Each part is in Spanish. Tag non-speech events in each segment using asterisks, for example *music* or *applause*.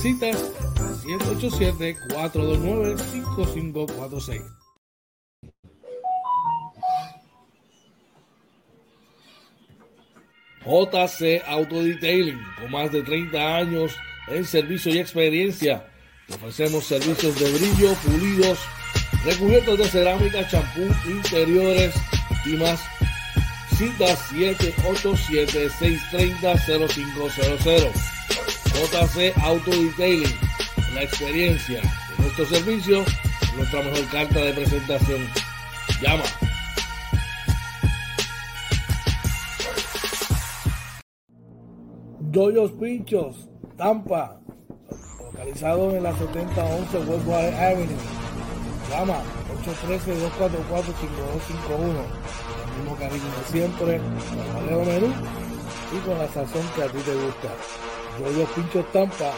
Citas 787-429-5546. JC Auto Detailing, con más de 30 años en servicio y experiencia. Ofrecemos servicios de brillo, pulidos, recubiertos de cerámica, champú, interiores y más. Cita 787-630-0500. JC Auto Detailing, la experiencia de nuestro servicio, nuestra mejor carta de presentación. Llama. Doyos Pinchos, Tampa, localizado en la 7011 Westwater Avenue. Llama 813-244-5251. El mismo cariño de siempre, con Leo Menú y con la sazón que a ti te gusta. Doyos Pinchos Tampa,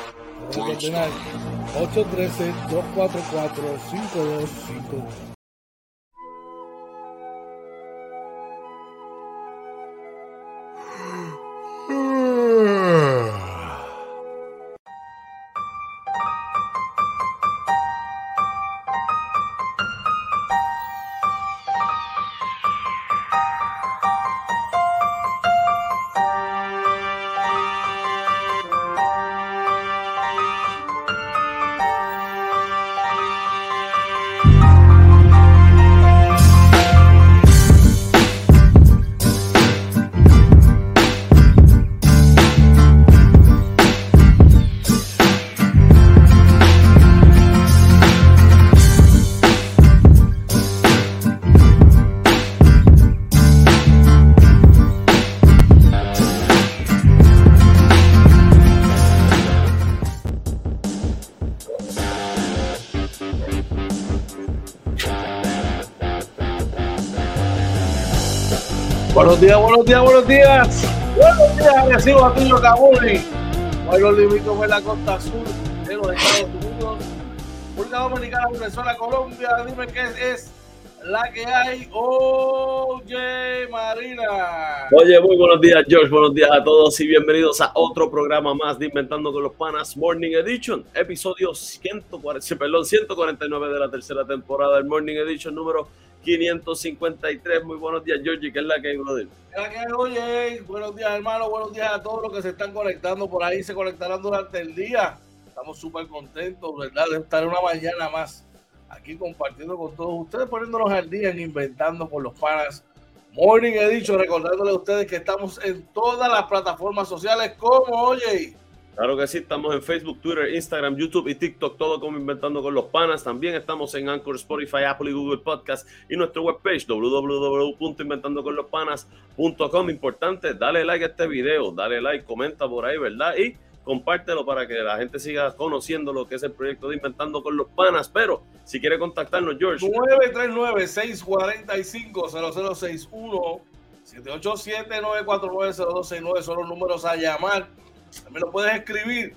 813-244-5251. Buenos días, buenos días, buenos días. Buenos días, recibo a Tulio Cabuli. Hoy los limito en la costa sur de los Estados Unidos. República Dominicana, Venezuela, Colombia. Dime qué es la que hay. Oye, Marina. Oye, muy buenos días, George. Buenos días a todos y bienvenidos a otro programa más de Inventando con los Panas Morning Edition, episodio 140, perdón, 149 de la tercera temporada del Morning Edition número 553. Muy buenos días, Georgie. ¿Qué es la que hay, brother? ¿Qué es la que hay, oye? Buenos días, hermano. Buenos días a todos los que se están conectando por ahí. Se conectarán durante el día. Estamos súper contentos, ¿verdad? De estar una mañana más aquí compartiendo con todos ustedes, poniéndonos al día en Inventando con los Panas. Morning he dicho, recordándole a ustedes que estamos en todas las plataformas sociales como, oye, Claro que sí, estamos en Facebook, Twitter, Instagram, YouTube y TikTok, todo como Inventando con los Panas. También estamos en Anchor, Spotify, Apple y Google Podcast y nuestra webpage www.inventandoconlospanas.com. Importante, dale like a este video, dale like, comenta por ahí, ¿verdad? Y compártelo para que la gente siga conociendo lo que es el proyecto de Inventando con los Panas. Pero si quiere contactarnos, George. 939-645-0061, 787-949-0269 son los números a llamar también lo puedes escribir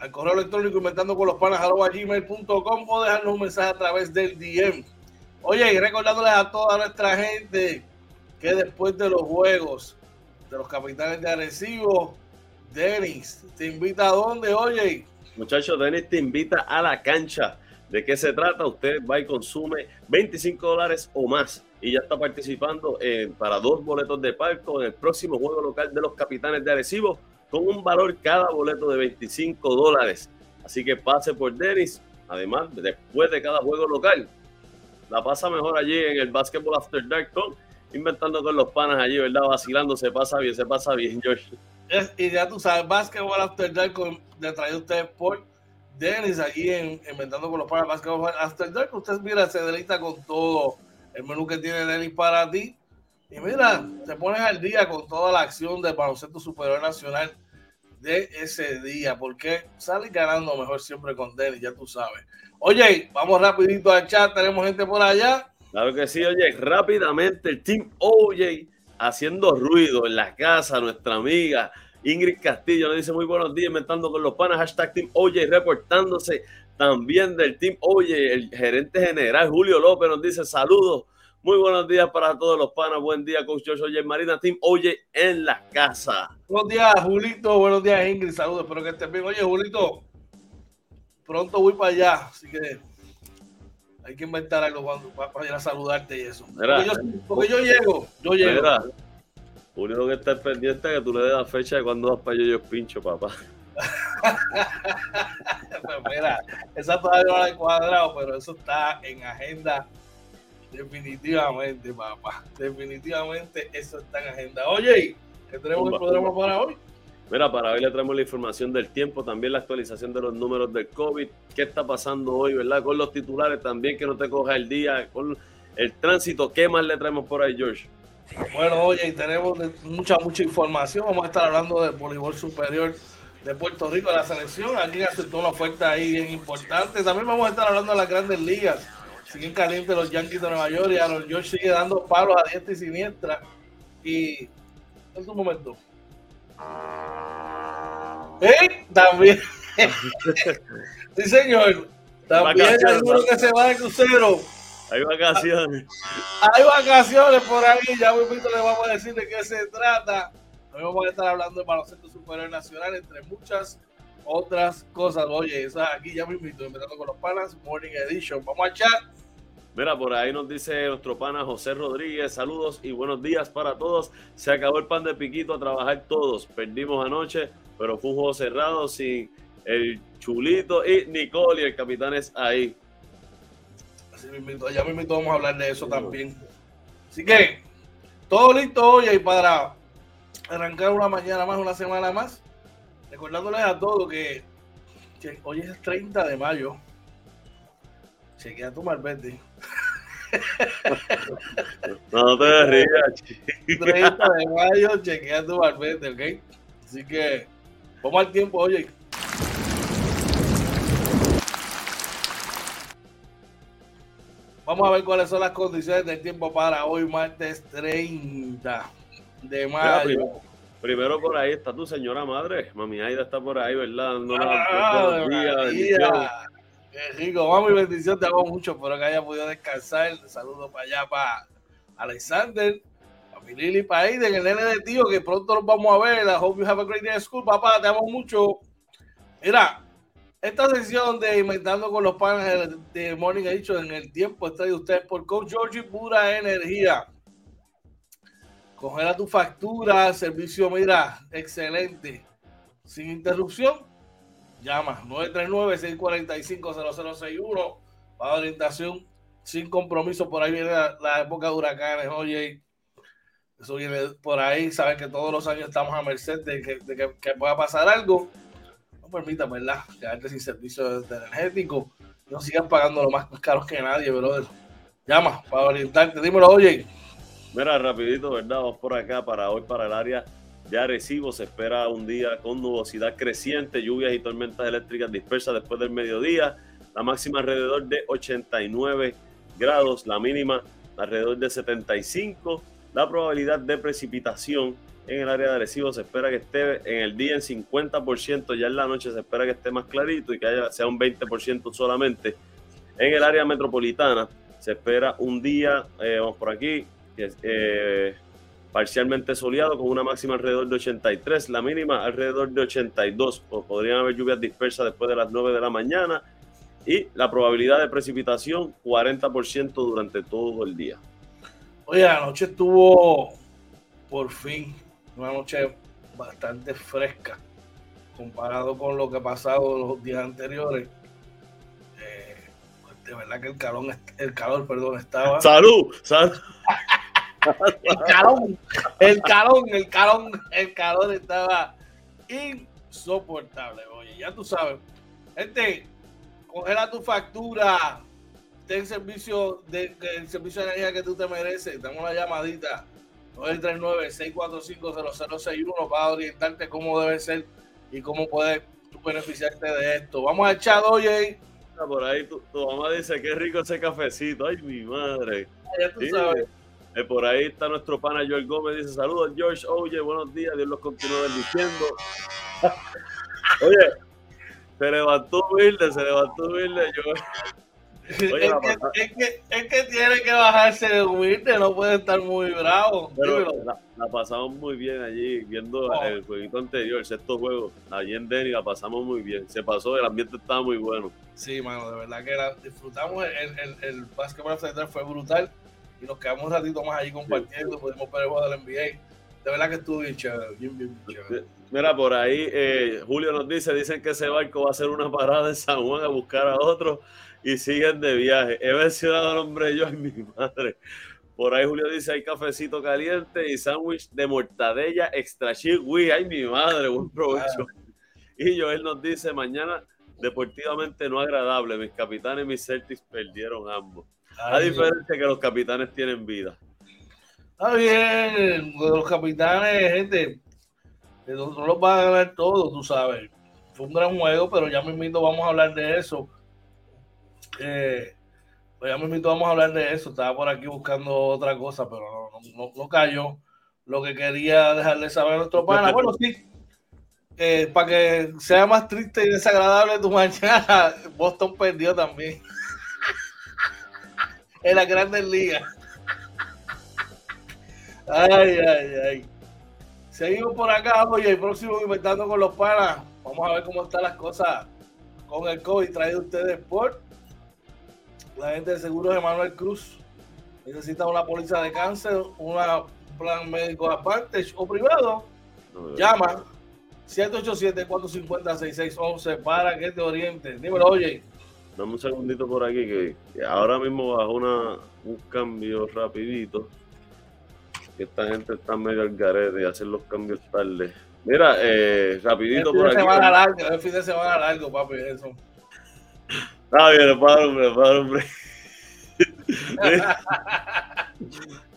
al correo electrónico inventando con los panas gmail.com o dejarnos un mensaje a través del DM. Oye, y recordándoles a toda nuestra gente que después de los juegos de los capitanes de Arecibo, Denis te invita a dónde, oye. Muchachos, Denis te invita a la cancha. ¿De qué se trata? Usted va y consume 25 dólares o más y ya está participando para dos boletos de palco en el próximo juego local de los capitanes de Arecibo con un valor cada boleto de 25 dólares. Así que pase por Denis, además, después de cada juego local. La pasa mejor allí en el Basketball After Dark con inventando con los panas allí, ¿verdad? Vacilando, se pasa bien, se pasa bien, George. Y ya tú sabes, Basketball After Dark con, de traído ustedes por Dennis aquí en Inventando con los panas Basketball After Dark. Usted mira, se deleita con todo el menú que tiene Dennis para ti. Y mira, te pones al día con toda la acción del baloncesto superior nacional de ese día, porque sale ganando mejor siempre con Dennis, ya tú sabes. Oye, vamos rapidito al chat, tenemos gente por allá. Claro que sí, oye, rápidamente el Team OJ haciendo ruido en la casa, nuestra amiga Ingrid Castillo nos dice muy buenos días, inventando con los panas, hashtag Team OJ, reportándose también del Team OJ, el gerente general Julio López nos dice saludos, muy buenos días para todos los panas, buen día Coach George Oye Marina, Team Oye en la casa. Buenos días Julito, buenos días Ingrid, saludos, espero que estén bien. Oye Julito, pronto voy para allá, así que hay que inventar algo cuando para ir a saludarte y eso. porque, yo, llego, yo llego. Mira, único que está pendiente es que tú le des la fecha de cuando vas para yo, yo pincho, papá. *laughs* pues mira, esa todavía no la he cuadrado, pero eso está en agenda definitivamente, papá. Definitivamente eso está en agenda. Oye, ¿qué tenemos el programa para hoy? Mira, para hoy le traemos la información del tiempo, también la actualización de los números del COVID, qué está pasando hoy, ¿verdad? Con los titulares también, que no te coja el día, con el tránsito, ¿qué más le traemos por ahí, George? Bueno, oye, tenemos mucha, mucha información. Vamos a estar hablando del voleibol superior de Puerto Rico, la selección. Aquí aceptó una oferta ahí bien importante. También vamos a estar hablando de las grandes ligas. Siguen calientes los Yankees de Nueva York y Aaron George sigue dando palos a diestra y siniestra. Y en un momento. ¿Eh? También. sí, señor. También uno que se va de crucero. Hay vacaciones. Hay vacaciones por ahí. Ya muy le vamos a decir de qué se trata. Hoy vamos a estar hablando de baloncesto superior nacional, entre muchas otras cosas. Oye, aquí ya me invito, empezando con los panas, Morning Edition. Vamos a chat. Mira, por ahí nos dice nuestro pana José Rodríguez, saludos y buenos días para todos. Se acabó el pan de piquito a trabajar todos. Perdimos anoche, pero fue un juego cerrado sin el chulito y Nicole y el capitán es ahí. Así mismo, ya mismo vamos a hablar de eso también. Así que, todo listo hoy y para arrancar una mañana más, una semana más. Recordándoles a todos que, que hoy es el 30 de mayo. Chequea tu malvete. *laughs* No te rías. 30 de mayo, chequea tu malvete, ¿ok? Así que, vamos al tiempo, oye. Vamos a ver cuáles son las condiciones del tiempo para hoy, martes 30 de mayo. Primero, por ahí está tu señora madre. Mami Aida está por ahí, ¿verdad? Ah, Qué rico, y bendición, te hago mucho, espero que haya podido descansar. Saludos para allá, para Alexander, para mi Lili, para Aiden, el nene de tío, que pronto los vamos a ver. I hope you have a great day at school, papá, te amo mucho. Mira, esta sesión de Inventando con los Panes de Morning ha dicho en el tiempo está de ustedes por Coach Georgie Pura Energía. Coger a tu factura, servicio, mira, excelente, sin interrupción Llama 939-645-0061 para orientación sin compromiso. Por ahí viene la, época de huracanes. Oye, eso viene por ahí. Sabes que todos los años estamos a merced de que, pueda pasar algo. No permita, ¿verdad? Quedarte sin servicio energético. No sigan pagando lo más caros que nadie, brother. Llama para orientarte. Dímelo, oye. Mira, rapidito, ¿verdad? Vamos por acá para hoy, para el área ya recibo se espera un día con nubosidad creciente, lluvias y tormentas eléctricas dispersas después del mediodía. La máxima alrededor de 89 grados, la mínima alrededor de 75. La probabilidad de precipitación en el área de Arecibo se espera que esté en el día en 50%, ya en la noche se espera que esté más clarito y que haya, sea un 20% solamente. En el área metropolitana se espera un día, eh, vamos por aquí, que eh, parcialmente soleado con una máxima alrededor de 83, la mínima alrededor de 82. O podrían haber lluvias dispersas después de las 9 de la mañana y la probabilidad de precipitación 40% durante todo el día. Oye, la noche estuvo por fin una noche bastante fresca comparado con lo que ha pasado los días anteriores. Eh, verdad que el calor, el calor, perdón, estaba. *laughs* Salud, salud. El calón, el calón, el calón, el calor estaba insoportable. Oye, ya tú sabes. Gente, congela tu factura, ten servicio de, el servicio de energía que tú te mereces. Dame una llamadita. 939-645-0061 para orientarte cómo debe ser y cómo puedes beneficiarte de esto. Vamos a echar, oye. Por ahí tu, mamá dice, qué rico ese cafecito. Ay, mi madre. Ya tú sabes. Eh, por ahí está nuestro pana Joel Gómez, dice saludos George, oye, buenos días, Dios los continúe bendiciendo. *laughs* oye, se levantó humilde, se levantó humilde. Yo, es, que, es, que, tiene que bajarse de humilde, no puede estar muy bravo. Pero la, pasamos muy bien allí, viendo oh. el jueguito anterior, el sexto juego. Allí en Denny la pasamos muy bien. Se pasó, el ambiente estaba muy bueno. Sí, mano, de verdad que disfrutamos. El, el, el básquetbol fue brutal y nos quedamos un ratito más allí compartiendo, pudimos ver el juego del NBA. De verdad que estuvo bien chévere, bien, bien, chévere. Mira, por ahí eh, Julio nos dice, dicen que ese barco va a hacer una parada en San Juan a buscar a otro y siguen de viaje. He mencionado el nombre yo y *laughs* mi madre. Por ahí Julio dice, hay cafecito caliente y sándwich de mortadella extra chihui. Ay, mi madre, buen provecho. Y Joel nos dice, mañana deportivamente no agradable. Mis capitanes y mis Celtics perdieron ambos a diferencia que los capitanes tienen vida. Está bien, los capitanes, gente, no los van a ganar todos, tú sabes. Fue un gran juego, pero ya mismo vamos a hablar de eso. Eh, pues ya mismo vamos a hablar de eso. Estaba por aquí buscando otra cosa, pero no, no, cayó. Lo que quería dejarle saber a nuestro pana. Bueno, sí, eh, para que sea más triste y desagradable tu *laughs* mañana, Boston perdió también en las grandes ligas. Ay, ay, ay. Seguimos por acá, oye, el próximo inventando con los panas. Vamos a ver cómo están las cosas con el COVID traído ustedes por la gente de seguros de Manuel Cruz. Necesita una póliza de cáncer, un plan médico aparte o privado. Llama 787-450-6611 para que te orienten. Dímelo, oye. Dame un segundito por aquí que, ahora mismo bajo una, un cambio rapidito. Que esta gente está medio al garete y hacen los cambios tarde. Mira, eh, rapidito por aquí. Largo, el fin de semana largo, papi, eso. Está bien, para hombre, para *laughs* hombre.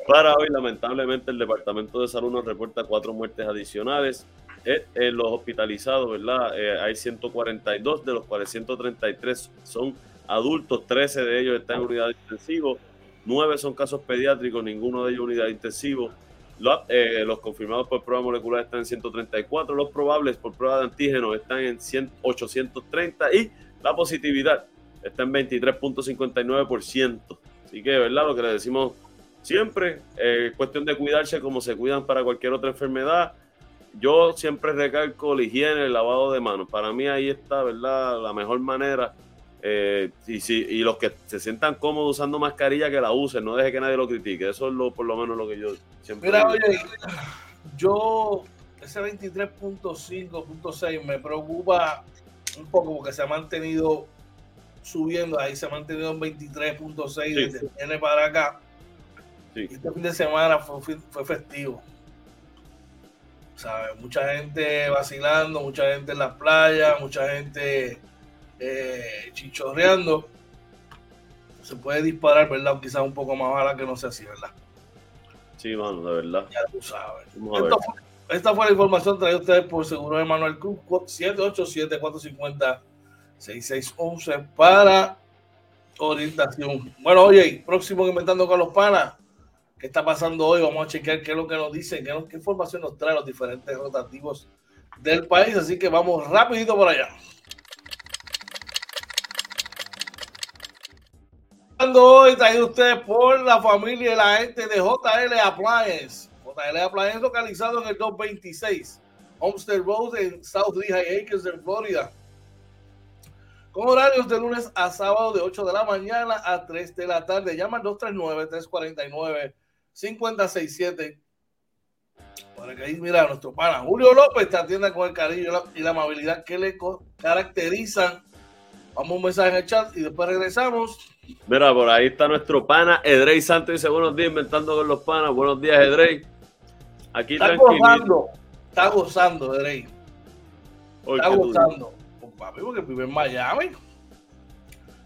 para hoy, lamentablemente, el Departamento de Salud nos reporta cuatro muertes adicionales. Eh, en los hospitalizados, ¿verdad? Eh, hay 142, de los cuales 133 son adultos, 13 de ellos están en unidad intensivo, 9 son casos pediátricos, ninguno de ellos unidad intensivo. Los, eh, los confirmados por prueba molecular están en 134, los probables por prueba de antígenos están en 830 y la positividad está en 23.59%. Así que, ¿verdad? Lo que le decimos siempre, es cuestión de cuidarse como se cuidan para cualquier otra enfermedad yo siempre recalco la higiene, el lavado de manos. Para mí ahí está, ¿verdad? La mejor manera. Eh, y, si, y los que se sientan cómodos usando mascarilla, que la usen, no deje que nadie lo critique. Eso es lo, por lo menos lo que yo siempre. Mira, oye, yo, ese 23.5.6 me preocupa un poco porque se ha mantenido subiendo, ahí se ha mantenido en 23.6 desde viene para acá. Este fin de semana fue, fue festivo. Mucha gente vacilando, mucha gente en las playas, mucha gente eh, chichorreando. Se puede disparar, ¿verdad? Quizás un poco más bala que no sé así, ¿verdad? Sí, mano, de verdad. Ya tú sabes. esta fue la información traída ustedes por Seguro de Manuel Cruz, 787-450-6611 para orientación. Bueno, oye, próximo Inventando con los Panas qué está pasando hoy, vamos a chequear qué es lo que nos dicen, qué, qué información nos traen los diferentes rotativos del país, así que vamos rapidito por allá. Hoy traído ustedes por la familia y la gente de JL Appliance. JL Appliance localizado en el 226 Homestead Road en South Lehigh Acres en Florida. Con horarios de lunes a sábado de 8 de la mañana a 3 de la tarde. Llama al 239 349 567 para que ahí mira nuestro pana Julio López te atienda con el cariño y la amabilidad que le caracterizan Vamos a un mensaje en el chat y después regresamos. Mira, por ahí está nuestro pana Edrey Santos. Dice buenos días, inventando con los panas. Buenos días, Edrey. Aquí está gozando, está gozando, Edrey. Está gozando. Pues, papi, porque vive en Miami.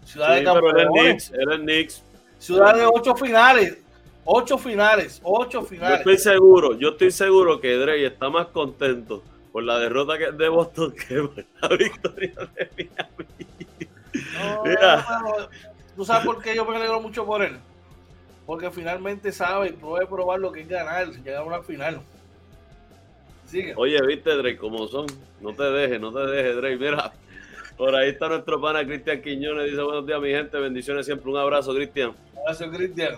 Ciudad de campeones. Pero Knicks, Ciudad de ocho finales. Ocho finales. Ocho finales. Yo estoy seguro, yo estoy seguro que Edrey está más contento por la derrota de Boston que por la victoria de Miami. Mira. ¿Tú sabes por qué yo me alegro mucho por él? Porque finalmente sabe y puede probar lo que es ganar, llegar a una final. Sigue. Oye, viste, Drake, como son. No te dejes, no te dejes, Drake. Mira, por ahí está nuestro pana Cristian Quiñones. Dice buenos días, mi gente. Bendiciones siempre. Un abrazo, Cristian. Un abrazo, Cristian.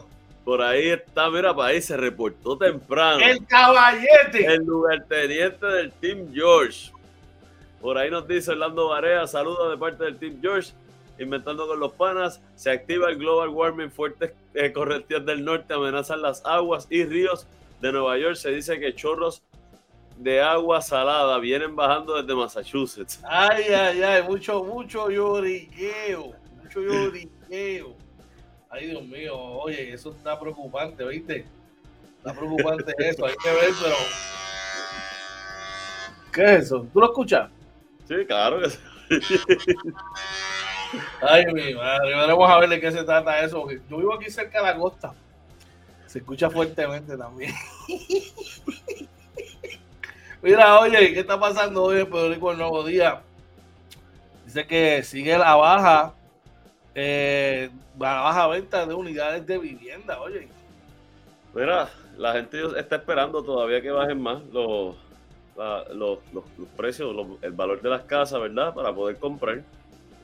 Por ahí está, mira, para ahí se reportó temprano. El caballete. El lugarteniente del Team George. Por ahí nos dice Orlando Barea, saludos de parte del Team George. Inventando con los panas, se activa el global warming, fuertes eh, corrientes del norte amenazan las aguas y ríos de Nueva York. Se dice que chorros de agua salada vienen bajando desde Massachusetts. Ay, ay, ay, mucho, mucho lloriqueo, mucho lloriqueo. Ay, Dios mío, oye, eso está preocupante, ¿viste? Está preocupante *laughs* eso, hay que ver, pero... ¿Qué es eso? ¿Tú lo escuchas? Sí, claro que sí. Ay, mi madre, veremos a ver de qué se trata eso. Yo vivo aquí cerca de la costa. Se escucha fuertemente también. *laughs* Mira, oye, ¿qué está pasando hoy en Puerto Rico el nuevo día? Dice que sigue la baja, eh, la baja venta de unidades de vivienda, oye. Mira, la gente está esperando todavía que bajen más los, los, precios, el valor de las casas, ¿verdad? Para poder comprar.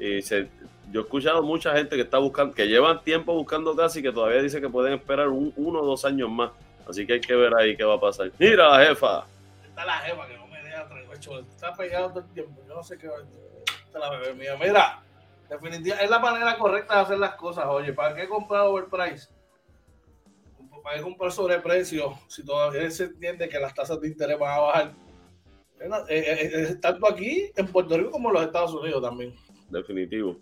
Y se, yo he escuchado mucha gente que está buscando, que llevan tiempo buscando casa y que todavía dice que pueden esperar uno o dos años más. Así que hay que ver ahí qué va a pasar. Mira la jefa. Está la jefa que no me deja. Está pegado todo el tiempo. Yo no sé qué va a Está la bebé mía. Mira, definitivamente es la manera correcta de hacer las cosas. Oye, ¿para qué comprar overprice? ¿Para qué comprar sobreprecio si todavía se entiende que las tasas de interés van a bajar? tanto aquí en Puerto Rico como en los Estados Unidos también definitivo.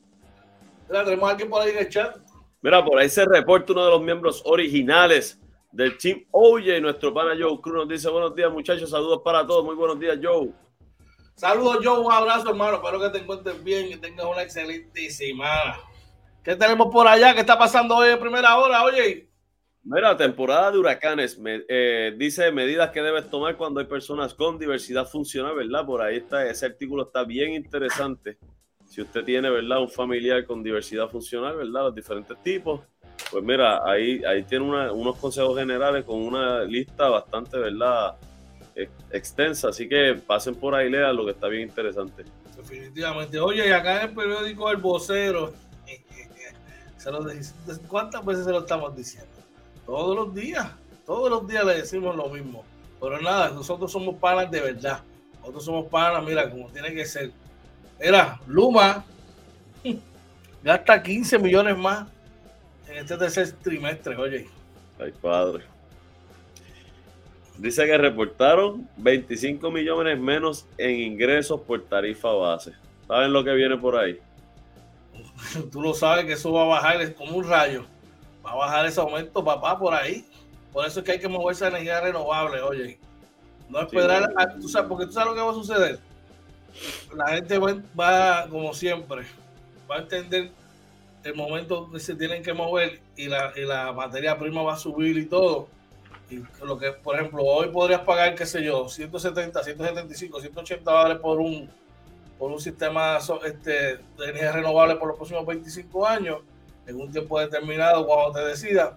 Mira, tenemos alguien por ahí en el chat. Mira, por ahí se reporta uno de los miembros originales del Team Oye, nuestro pana Joe Cruz nos dice buenos días muchachos, saludos para todos, muy buenos días Joe. Saludos Joe, un abrazo hermano, espero que te encuentres bien y tengas una excelente semana. ¿Qué tenemos por allá? ¿Qué está pasando hoy en primera hora? Oye. Mira, temporada de huracanes, eh, dice medidas que debes tomar cuando hay personas con diversidad funcional, ¿verdad? Por ahí está, ese artículo está bien interesante si usted tiene, ¿verdad? Un familiar con diversidad funcional, ¿verdad? Los diferentes tipos. Pues mira, ahí, ahí tiene unos consejos generales con una lista bastante, ¿verdad? Extensa, así que pasen por ahí, lean lo que está bien interesante. Definitivamente. Oye, y acá en el periódico El Vocero, ¿cuántas veces se lo estamos diciendo? Todos los días, todos los días le decimos lo mismo. Pero nada, nosotros somos panas de verdad. Nosotros somos panas, mira, como tiene que ser. Mira, Luma gasta 15 millones más en este tercer trimestre, oye. Ay, padre. Dice que reportaron 25 millones menos en ingresos por tarifa base. ¿Saben lo que viene por ahí? *laughs* Tú lo sabes que eso va a bajar, como un rayo. Va a bajar ese aumento, papá, por ahí. Por eso es que hay que moverse a energía renovable, oye. No esperar, tú sabes, porque tú sabes lo que va a suceder la gente va, como siempre, va a entender el momento que se tienen que mover y la, y la materia prima va a subir y todo. Y lo que, por ejemplo, hoy podrías pagar, qué sé yo, 170, 175, 180 dólares por un, por un sistema este, de energía renovable por los próximos 25 años. En un tiempo determinado, cuando te decidas,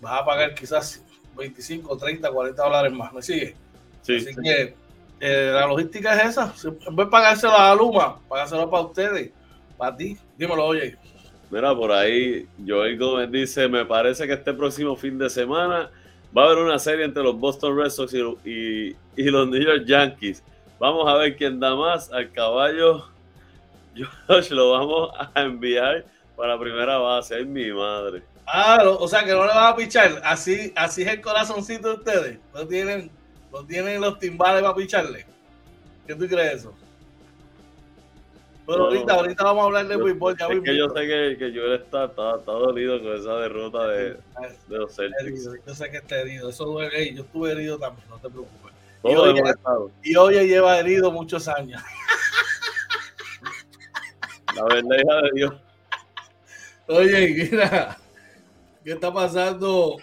vas a pagar quizás 25, 30, 40 dólares más. ¿Me sigue? Sí, Así que eh, la logística es esa. En vez de pagárselo a Luma, pagárselo para ustedes, para ti. Dímelo, oye. Mira, por ahí Joel Gómez dice, me parece que este próximo fin de semana va a haber una serie entre los Boston Red Sox y, los New York Yankees. Vamos a ver quién da más al caballo. *laughs* Josh, lo vamos a enviar para primera base. Ay, mi madre. Ah, o sea que no le van a pichar. Así, así es el corazoncito de ustedes. No tienen no tienen los timbales para picharle. ¿Qué tú crees eso? Pero ahorita, ahorita vamos a hablar de béisbol. Es que yo sé que, que Joel está, está, está, dolido con esa derrota de, de los Celtics. Yo sé que está herido. Eso duele. Yo estuve herido también, no te preocupes. Y, oye, y oye, lleva herido muchos años. La verdad, hija de Dios. Oye, mira, ¿qué está pasando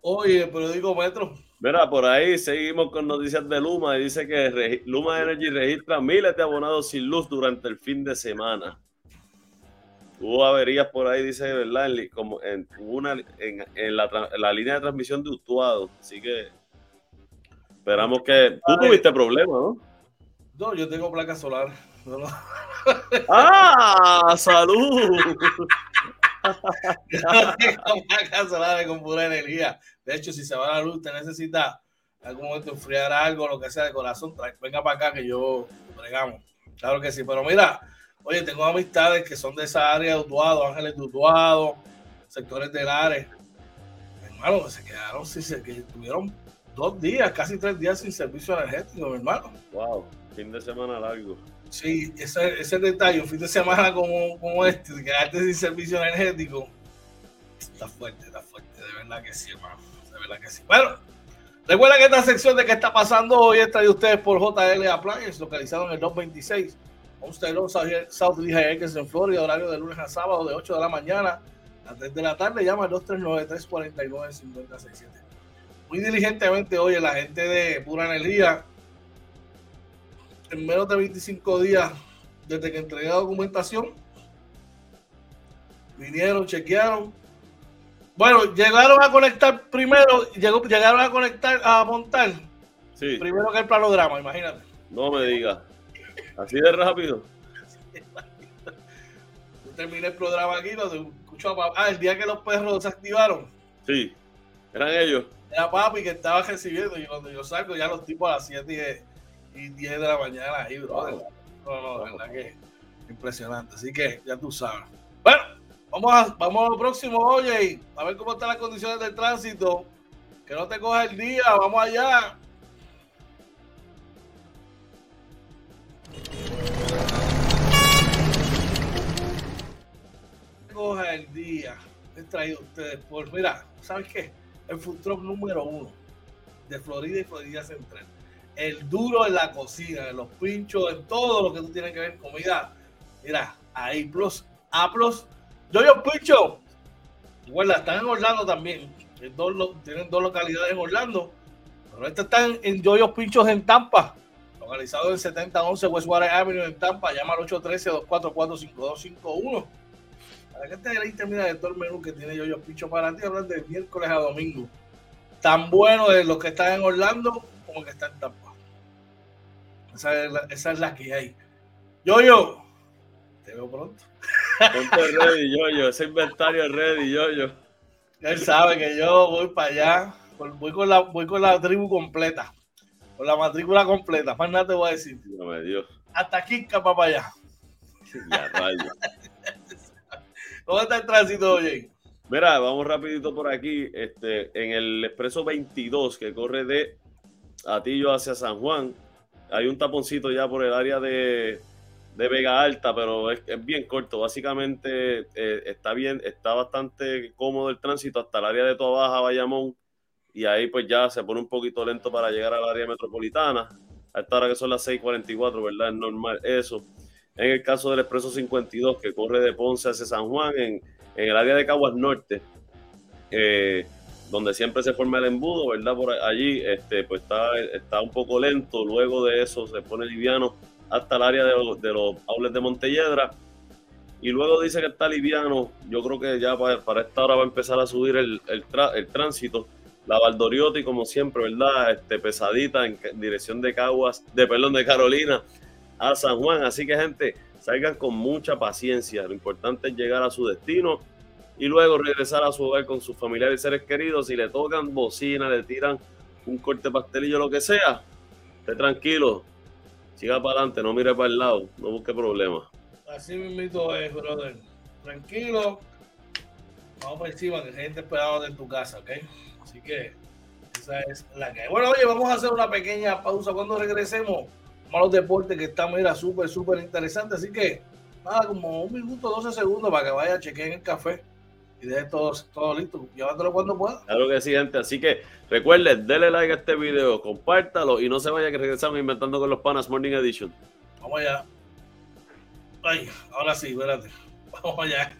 hoy en el periódico Metro? Mira, por ahí seguimos con noticias de Luma y dice que Luma Energy registra miles de abonados sin luz durante el fin de semana. Hubo averías por ahí, dice, ¿verdad? En, como en, una, en, la, línea de transmisión de Utuado. Así que esperamos que... Tú tuviste problemas, ¿no? No, yo tengo placa solar. ¡Ah! ¡Salud! *laughs* *laughs* solar con pura energía. De hecho, si se va la luz, usted necesita en algún momento enfriar algo, lo que sea de corazón, venga para acá que yo bregamos. Claro que sí, pero mira, oye, tengo amistades que son de esa área de Utuado, Ángeles de Utuado, sectores del área. Hermano, que se quedaron, sí, se, que tuvieron dos días, casi tres días sin servicio energético, mi hermano. Wow, fin de semana largo. Sí, ese, ese detalle, fin de semana como, como este, quedarte sin servicio energético, está fuerte, está fuerte, de verdad que sí, hermano. Bueno, recuerda que esta sección de qué está pasando hoy es traída ustedes por JL Appliance, localizado en el 226 Homestead South Lehigh en Florida, horario de lunes a sábado de 8 de la mañana a 3 de la tarde. Llama al 239-349-5067. Muy diligentemente, oye, la gente de Pura Energía, en menos de 25 días desde que entregué la documentación, vinieron, chequearon, bueno, llegaron a conectar primero, llegó, llegaron a conectar, a montar. Sí. Primero que el planograma, imagínate. No me digas. Así de rápido. Yo terminé el programa aquí, lo escucho a Ah, el día que los perros se activaron. Sí, eran ellos. Era papi que estaba recibiendo y cuando yo salgo ya los tipos a las 7 y 10 de la mañana ahí, bro. No, no, la verdad que impresionante. Así que ya tú sabes. Bueno. Vamos a, vamos a lo próximo, oye, a ver cómo están las condiciones del tránsito. Que no te coja el día, vamos allá. Coja el día. He traído ustedes por, mira, ¿sabes qué? El truck número uno de Florida y Florida Central. El duro en la cocina, en los pinchos, en todo lo que tú tienes que ver comida. Mira, ahí, plus, A plus Yoyo Picho, igual están en Orlando también. tienen dos localidades en Orlando. Pero este están en Yoyo Pinchos en Tampa, localizado en 7011 Westwater Avenue en Tampa. Llama al 813-244-5251. Para que te ahí termina de todo el menú que tiene Yoyo Pincho para ti, hablan de miércoles a domingo. Tan bueno de los que están en Orlando como que están en Tampa. Esa es la, esa es la que hay. Yoyo, te veo pronto. Ponte ready, yo, yo. Ese inventario es ready, yo, yo. Él sabe que yo voy para allá. Voy con la, voy con la tribu completa. Con la matrícula completa. Más nada te voy a decir. No me dio. Hasta aquí, capa para allá. Ya, raya. ¿Cómo está el tránsito, oye? Mira, vamos rapidito por aquí. Este, en el expreso 22 que corre de Atillo hacia San Juan, hay un taponcito ya por el área de de Vega Alta, pero es, bien corto. Básicamente eh, está bien, está bastante cómodo el tránsito hasta el área de Toa Baja, Bayamón, y ahí pues ya se pone un poquito lento para llegar al área metropolitana. A esta hora que son las 6:44, ¿verdad? Es normal eso. En el caso del Expreso 52, que corre de Ponce hacia San Juan, en, el área de Caguas Norte, eh, donde siempre se forma el embudo, ¿verdad? Por allí, este, pues está, está un poco lento. Luego de eso se pone liviano hasta el área de, de los outlets de Montelledra. Y luego dice que está liviano. Yo creo que ya para, esta hora va a empezar a subir el, el, tránsito. La Valdoriotti, como siempre, ¿verdad? Este, pesadita en dirección de Caguas, de perdón, de Carolina a San Juan. Así que, gente, salgan con mucha paciencia. Lo importante es llegar a su destino y luego regresar a su hogar con sus familiares y seres queridos. Si le tocan bocina, le tiran un corte pastelillo, lo que sea, esté tranquilo siga para adelante, no mire para el lado, no busque problemas. Así mismo es, brother. Tranquilo, vamos por encima, que hay gente esperando en tu casa, ¿ok? Así que esa es la que hay. Bueno, oye, vamos a hacer una pequeña pausa. Cuando regresemos, malos deportes que está, mira, súper, súper interesante. Así que, nada, como un minuto, 12 segundos para que vaya a chequear el café y deje todo, todo listo. Llévatelo cuando pueda. Claro que sí, gente. Así que recuerden, denle like a este video, compártalo y no se vaya que regresamos inventando con los panas Morning Edition. Vamos allá. Ay, ahora sí, espérate. *laughs* Vamos allá.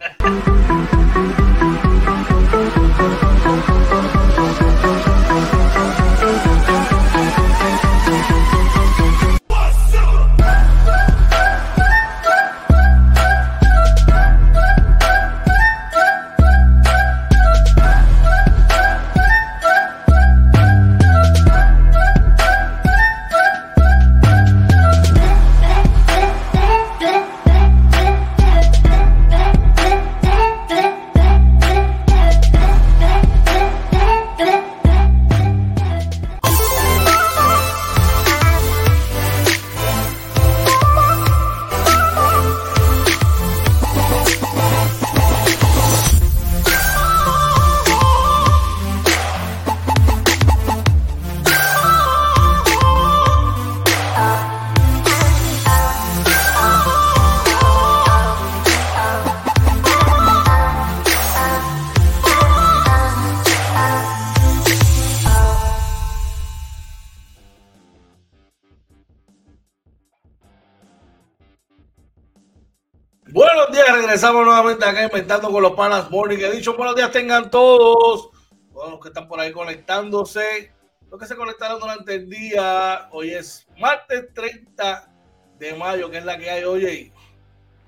Inventando con los panas Morning. Dicho buenos días tengan todos, todos los que están por ahí conectándose, los que se conectaron durante el día. Hoy es martes 30 de mayo, que es la que hay hoy.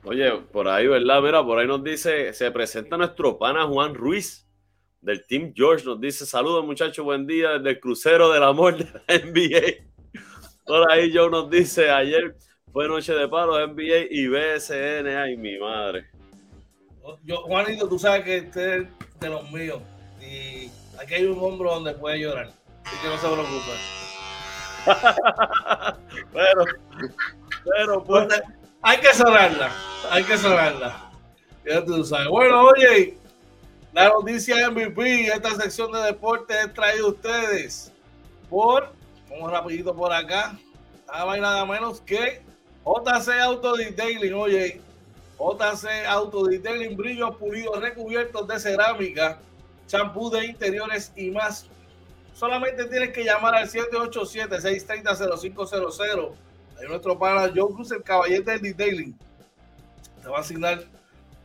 Oye, por ahí, ¿verdad? Mira, por ahí nos dice, se presenta nuestro pana Juan Ruiz del Team George. Nos dice, saludos muchachos, buen día desde el crucero del amor de la NBA. Por ahí Joe nos dice, ayer fue noche de palos NBA y BSN. Ay, mi madre. Yo, Juanito, tú sabes que este es de los míos. Y aquí hay un hombro donde puede llorar. Así que no se preocupe. *laughs* pero, pero, pues. Hay que cerrarla. Hay que cerrarla. Ya tú sabes. Bueno, oye, la noticia MVP, esta sección de deportes es traída a ustedes por, vamos rapidito por acá, nada más y nada menos que JC Auto Detailing, oye, JC Auto Detailing, brillos pulidos recubiertos de cerámica, champú de interiores y más. Solamente tienes que llamar al 787-630-0500. Ahí nuestro pana Joe Cruz, el caballete del detailing. Te va a asignar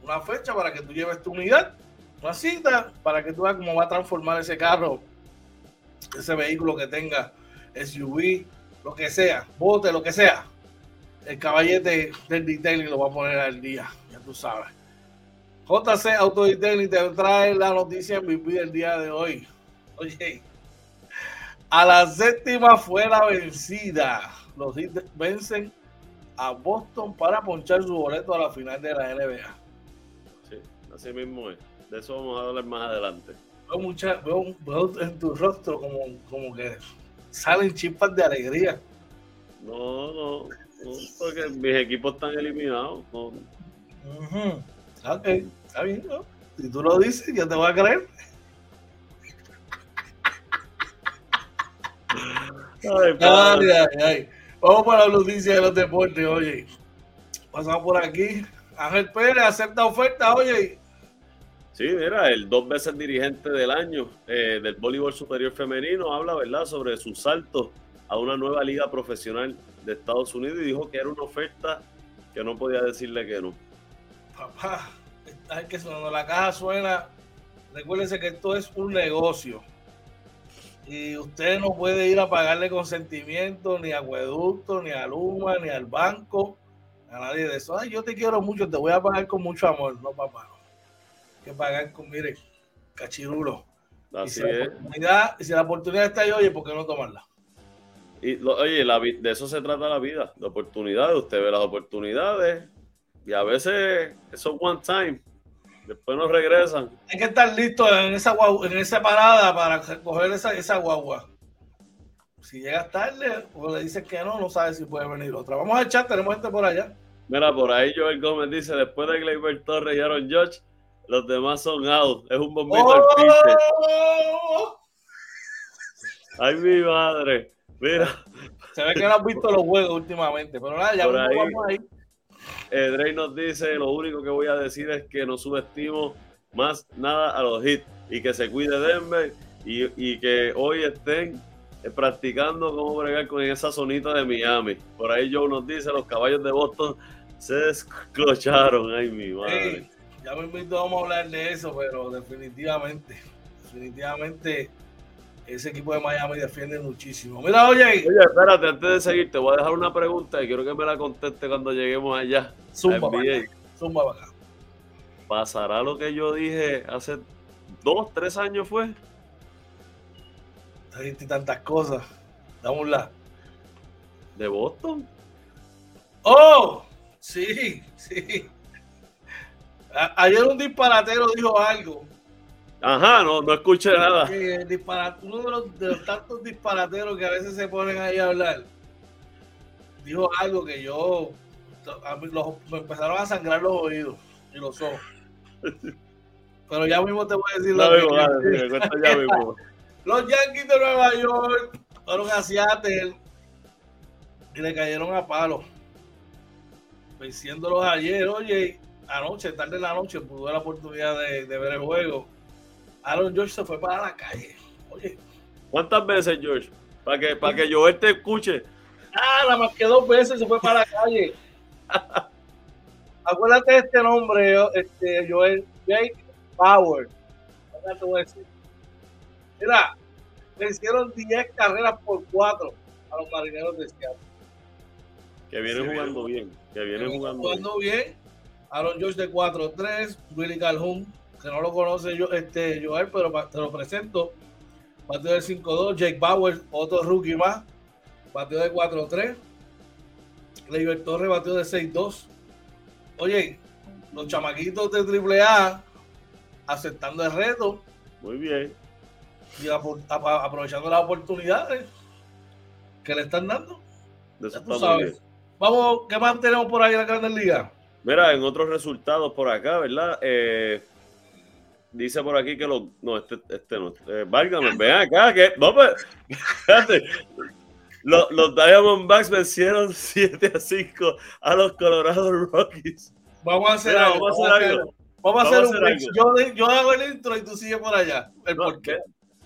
una fecha para que tú lleves tu unidad, una cita para que tú veas cómo va a transformar ese carro, ese vehículo que tenga SUV, lo que sea, bote, lo que sea el caballete del detailing lo va a poner al día, ya tú sabes. JC Auto Detailing te trae la noticia MVP del día de hoy. Oye, a la séptima fue la vencida. Los Heat vencen a Boston para ponchar su boleto a la final de la NBA. Sí, así mismo es. De eso vamos a hablar más adelante. Veo, mucha, veo, veo en tu rostro como, como que salen chispas de alegría. No, no. Porque mis equipos están eliminados. No. Uh -huh. Ok, está bien, ¿no? Si tú lo dices, ya te voy a creer. Ay, ay, ay, ay. Vamos para la noticia de los deportes, oye. Pasamos por aquí. Ángel Pérez acepta oferta, oye. Sí, mira, el dos veces dirigente del año eh, del voleibol superior femenino habla, ¿verdad?, sobre su salto a una nueva liga profesional de Estados Unidos y dijo que era una oferta que no podía decirle que no. Papá, es que cuando la caja suena, recuérdense que esto es un negocio. Y usted no puede ir a pagarle consentimiento ni a acueducto, ni a Luma, ni al banco, a nadie de eso. Ay, yo te quiero mucho, te voy a pagar con mucho amor. No, papá, no. Hay que pagar con, mire, cachirulo. Así y si, es. La oportunidad, si la oportunidad está ahí, oye, ¿por qué no tomarla? Y lo, oye, la, de eso se trata la vida, de oportunidades. Usted ve las oportunidades y a veces son one time. Después no regresan. Hay que estar listo en esa, guagua, en esa parada para coger esa, esa guagua. Si llegas tarde o le dices que no, no sabes si puede venir otra. Vamos a echar, tenemos gente por allá. Mira, por ahí Joel Gómez dice, después de Gleyber Torres y Aaron Judge, los demás son out. Es un bombito ¡Oh! al pitcher. Ay, mi madre. Mira, Se ve que no has visto los juegos últimamente, pero nada, ya vamos ahí. Eh, Drake nos dice, lo único que voy a decir es que no subestimo más nada a los hits y que se cuide Denver y, y que hoy estén practicando cómo bregar con esa zonita de Miami. Por ahí Joe nos dice, los caballos de Boston se desclocharon. Ay, mi madre. ya me invito, vamos a hablar de eso, pero definitivamente, definitivamente ese equipo de Miami defiende muchísimo. Mira, oye. Oye, espérate, antes de seguir, te voy a dejar una pregunta y quiero que me la conteste cuando lleguemos allá. Zumba, Zumba acá. ¿Pasará lo que yo dije hace dos, tres años fue? Dijiste tantas cosas. Dámosla. ¿De Boston? ¡Oh! Sí, sí. ayer un disparatero dijo algo. Ajá, no, no escuché nada. uno de los, de los, tantos disparateros que a veces se ponen ahí a hablar, dijo algo que yo, me empezaron a sangrar los oídos y los ojos. Pero ya mismo te voy a decir lo que, *laughs* Los Yankees de Nueva York fueron a Seattle y le cayeron a palo. Venciéndolos ayer, oye, anoche, tarde en la noche, pude la oportunidad de, ver el juego. Aaron George se fue para la calle. Oye. ¿Cuántas veces, George? Para que, para que Joel te escuche. Ah, nada más que dos veces se fue para la calle. *laughs* Acuérdate de este nombre, este, Joel. Jake Power. te voy a decir. Mira, vencieron 10 carreras por 4 a los marineros de Seattle. Que vienen jugando bien. Que vienen jugando, jugando bien. Aaron George de 4-3, Willy Calhoun, que no lo conoce yo, este, Joel, pero te lo presento. Batió de 5-2, Jake Bauer, otro rookie más, batió de 4-3. Leiber Torres batió de 6-2. Oye, los chamaquitos de AAA aceptando el reto. Muy bien y aprovechando las oportunidades que le están dando. Vamos, ¿qué más tenemos por ahí en la Grandes Liga? Mira, en otros resultados por acá, ¿verdad? Eh, dice por aquí que los. No, este, este no. Eh, válgame, ven acá, que. No, pues. Los, los Diamondbacks vencieron *laughs* 7 a 5 a los Colorado Rockies. Vamos a hacer algo. Vamos a hacer algo. Vamos a hacer, un yo, yo, hago el intro y tú sigues por allá. El por qué.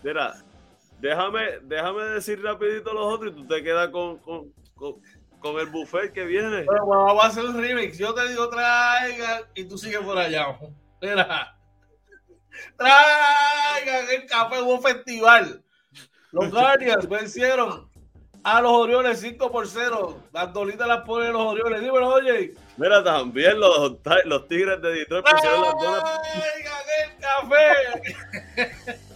Mira, déjame, déjame decir rapidito los otros y tú te quedas con, con, con, el buffet que viene. Bueno, vamos a hacer un remix. Yo te digo traigan y tú sigues por allá. Mira. Traigan el café, hubo festival. Los *laughs* Guardians vencieron a los Orioles 5 por 0. Las dolitas las ponen los Orioles. Dímelo, oye. Mira, también los, los Tigres de Detroit pusieron las donas. ¡Traigan el café! *laughs*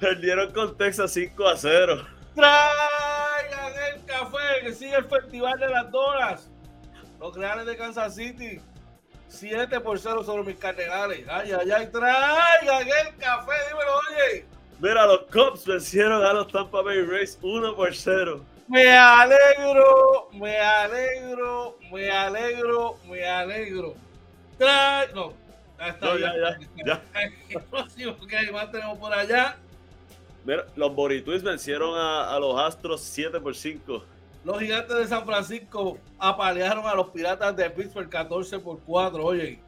Perdieron con Texas 5 a 0. Traigan el café, que sigue el Festival de las Donas. Los Reales de Kansas City, 7 por 0 sobre mis cardenales. Ay, ay, ay, traigan el café, dímelo, oye. Mira, los Cubs vencieron a los Tampa Bay Rays 1 por 0. Me alegro, me alegro, me alegro, me alegro. Trae, no, ya está. ya, ya, ya. *laughs* El próximo que más tenemos por allá los Borituis vencieron a, los Astros 7 por 5. Los gigantes de San Francisco apalearon a los piratas de Pittsburgh 14 por 4. Oye.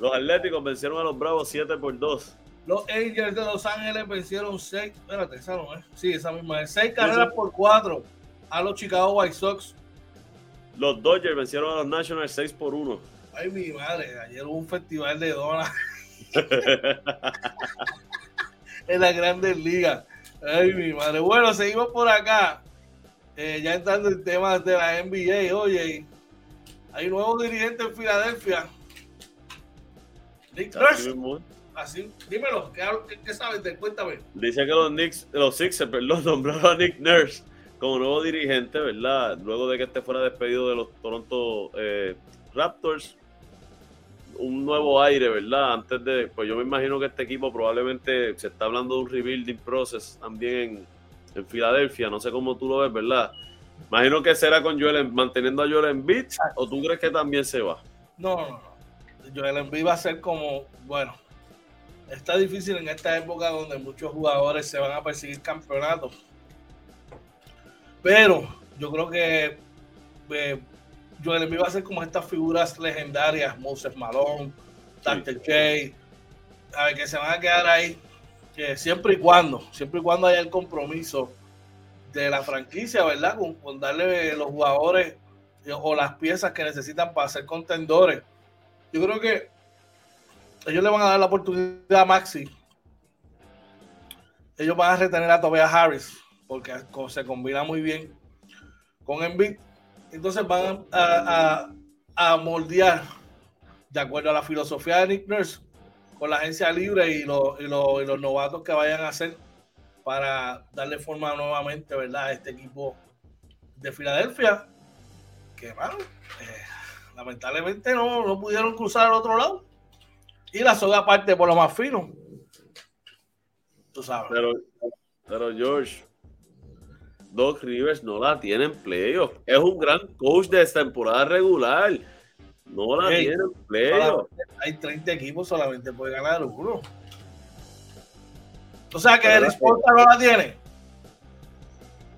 Los Atléticos vencieron a los Bravos 7 por 2. Los Angels de Los Ángeles vencieron 6. Espérate, esa no es. Sí, esa misma es. 6 carreras por 4 a los Chicago White Sox. Los Dodgers vencieron a los Nationals 6 por 1. Ay, mi madre. Ayer hubo un festival de donas. *laughs* en las grandes ligas. Ay, mi madre. Bueno, seguimos por acá. Eh, ya entrando en temas de la NBA. Oye, hay un nuevo dirigente en Filadelfia. Nick Nurse. Así, dímelo, ¿qué, sabes? Cuéntame. Dice que los Knicks, los Sixers, perdón, *laughs* nombraron a Nick Nurse como nuevo dirigente, ¿verdad? Luego de que este fuera despedido de los Toronto eh, Raptors un nuevo aire, ¿verdad? Antes de, pues yo me imagino que este equipo probablemente se está hablando de un rebuilding process también en, Filadelfia, no sé cómo tú lo ves, ¿verdad? Imagino que será con Joel, manteniendo a Joel Embiid, o tú crees que también se va? No, no, no. Joel Embiid va a ser como, bueno, está difícil en esta época donde muchos jugadores se van a perseguir campeonatos. Pero yo creo que eh, Joel Embiid va a ser como estas figuras legendarias, Moses Malone, Dr. J, a ver, que se van a quedar ahí, que siempre y cuando, siempre y cuando haya el compromiso de la franquicia, ¿verdad? Con, darle los jugadores o las piezas que necesitan para ser contendores. Yo creo que ellos le van a dar la oportunidad a Maxi. Ellos van a retener a Tobias Harris porque se combina muy bien con Embiid. Entonces van a, a, moldear de acuerdo a la filosofía de Nick Nurse con la agencia libre y, los, y los novatos que vayan a hacer para darle forma nuevamente, ¿verdad? A este equipo de Filadelfia, que, bueno, eh, lamentablemente no, no pudieron cruzar al otro lado. Y la soga parte por lo más fino. Tú sabes. Pero, pero George, Doc Rivers no la tiene en playoff. Es un gran coach de temporada regular. No la tiene en playoff. Hay 30 equipos, solamente puede ganar uno. O sea que el Sportra no la tiene.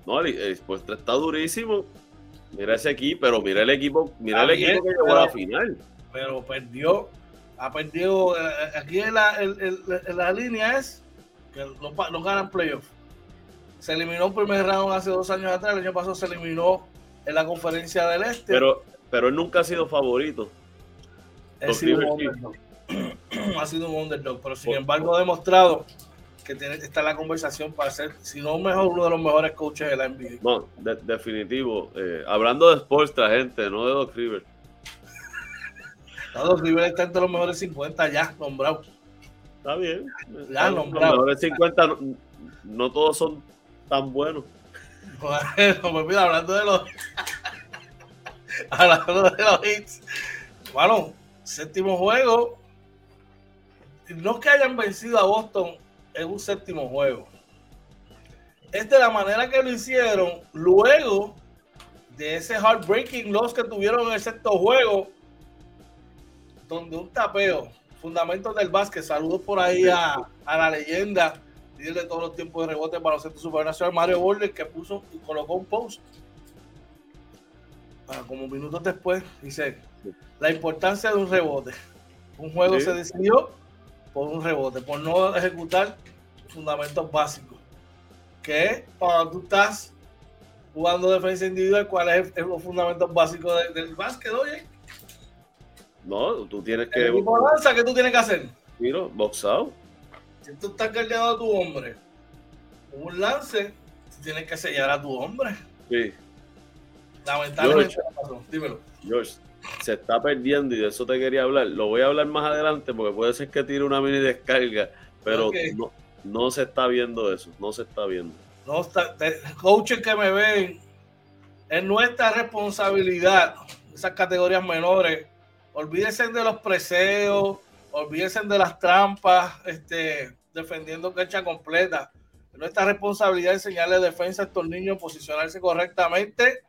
No, el, está durísimo. Mira ese equipo, pero mira el equipo, mira el equipo que llegó a la final. Pero perdió, ha perdido. Eh, aquí en la, la línea es que no, ganan playoffs. Se eliminó un primer round hace dos años atrás, el año pasado se eliminó en la conferencia del Este. Pero, pero él nunca ha sido favorito. Ha sido un underdog. *clears throat* ha sido un underdog, pero sin embargo ha demostrado que tiene, está en la conversación para ser, si no mejor, uno de los mejores coaches de la NBA. No, definitivo. Eh, hablando de sports, gente, no de Doc Rivers. *laughs* Doc Rivers está entre los mejores 50 ya, nombrado. Está bien. Ya, nombrado. Los mejores 50 no, todos son tan buenos. *laughs* Bueno, pues mira, hablando de los hablando de los hits, bueno, séptimo juego. No que hayan vencido a Boston en un séptimo juego. Es la manera que lo hicieron luego de ese heartbreaking loss que tuvieron en el sexto juego, donde un tapeo, fundamentos del básquet, saludos por ahí a, la leyenda, líder de todos los tiempos de rebote para los centros supernacional, Mario Borges, que puso y colocó un post. Como minutos después, dice la importancia de un rebote. Un juego se decidió por un rebote, por no ejecutar fundamentos básicos. Que cuando tú estás jugando defensa individual, ¿cuáles son los fundamentos básicos del básquet, oye? No, tú tienes que. ¿Qué lanza que tú tienes que hacer? Mira, boxado. Si tú estás cargando a tu hombre, un lance, tú tienes que sellar a tu hombre. Sí. Lamentablemente, dímelo. George, se está perdiendo y de eso te quería hablar. Lo voy a hablar más adelante porque puede ser que tire una mini descarga, pero no, no, se está viendo eso, no se está viendo. No está, coaches que me ven, es nuestra responsabilidad, esas categorías menores. Olvídense de los preseos, olvídense de las trampas, este, defendiendo cancha completa. Es nuestra responsabilidad enseñarle defensa a estos niños, posicionarse correctamente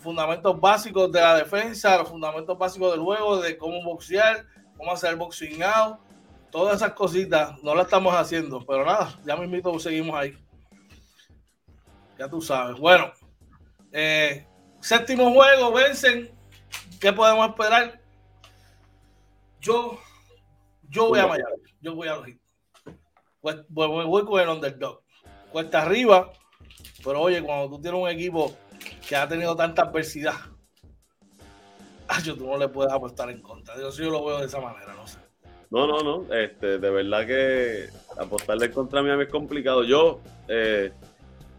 fundamentos básicos de la defensa, los fundamentos básicos del juego, de cómo boxear, cómo hacer el boxing out, todas esas cositas no las estamos haciendo, pero nada, ya me invito, seguimos ahí. Ya tú sabes. Bueno, eh, séptimo juego, vencen. ¿Qué podemos esperar? Yo, yo voy a Miami, yo voy a los pues, voy, voy con el underdog. Cuesta arriba, pero oye, cuando tú tienes un equipo que ha tenido tanta adversidad, yo tú no le puedes apostar en contra. Yo yo lo veo de esa manera, no sé. No, no, no. Este, de verdad que apostarle en contra mí es complicado. Yo, eh,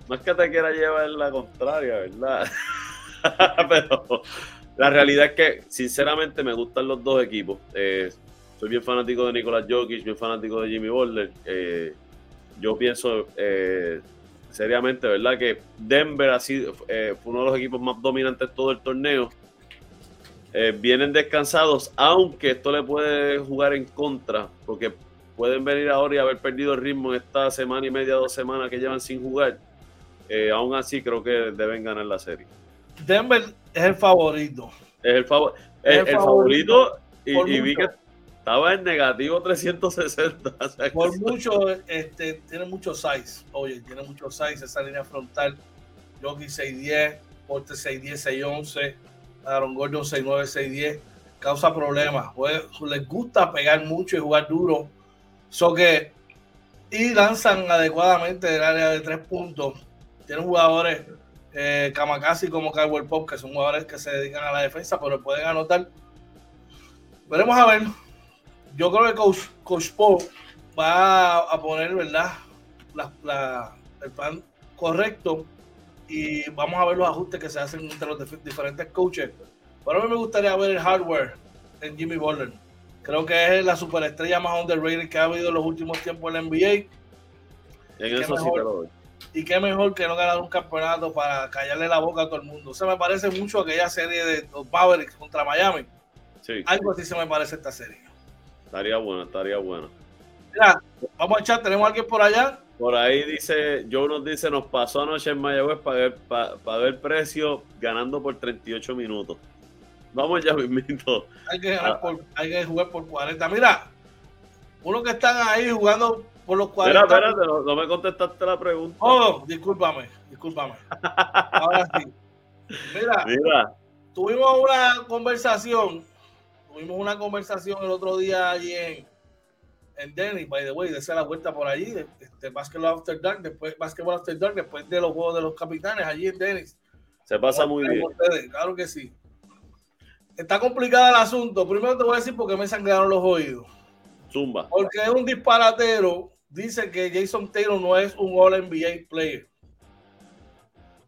no es que te quiera llevar la contraria, ¿verdad? *laughs* Pero la realidad es que, sinceramente, me gustan los dos equipos. Eh, soy bien fanático de Nicolás Jokic, bien fanático de Jimmy Butler. Eh, yo pienso seriamente, ¿verdad? Que Denver ha sido, eh, fue uno de los equipos más dominantes todo el torneo. Eh, vienen descansados, aunque esto le puede jugar en contra, porque pueden venir ahora y haber perdido el ritmo en esta semana y media, dos semanas que llevan sin jugar. Eh, aún así, creo que deben ganar la serie. Denver es el favorito. Es el, el, favorito, y vi que estaba en negativo 360. Por mucho, este, tiene mucho size. Oye, tiene mucho size esa línea frontal Jockey 6'10, Porte 6'10, 6'11, Aaron Gordon 6'9, 6'10. Causa problemas. Pues, les gusta pegar mucho y jugar duro. So que, y lanzan adecuadamente del área de tres puntos. Tienen jugadores eh, Kamakasi como Caldwell Pop, que son jugadores que se dedican a la defensa, pero pueden anotar. Veremos a ver. Yo creo que Coach, Coach Pop va a poner, ¿verdad? el plan correcto y vamos a ver los ajustes que se hacen entre los diferentes coaches. Pero a mí me gustaría ver el hardware en Jimmy Butler. Creo que es la superestrella más underrated que ha habido en los últimos tiempos en la NBA. En eso sí te lo doy. Y qué mejor que no ganar un campeonato para callarle la boca a todo el mundo. Se me parece mucho aquella serie de los Mavericks contra Miami. Sí. Algo así se me parece esta serie. Estaría bueno, estaría bueno. Mira, vamos a echar, tenemos a alguien por allá. Por ahí dice, Joe nos dice, nos pasó anoche en Mayagüez para ver, para, ver precio ganando por 38 minutos. Vamos ya, *laughs* mismito. Hay que, ah. hay que jugar por 40. Mira, uno que están ahí jugando por los 40. Espera, espérate, no, me contestaste la pregunta. Oh, discúlpame, discúlpame. Ahora sí. *laughs* Mira, Mira, tuvimos una conversación, tuvimos una conversación el otro día allí en, en Dennis, by the way, de la vuelta por allí, este, Basketball After Dark, después Basketball After Dark, después de los juegos de los capitanes allí en Dennis. Se pasa muy bien. claro que sí. Está complicado el asunto. Primero te voy a decir por qué me sangraron los oídos. Zumba. Porque es un disparatero. Dice que Jason Taylor no es un All NBA player.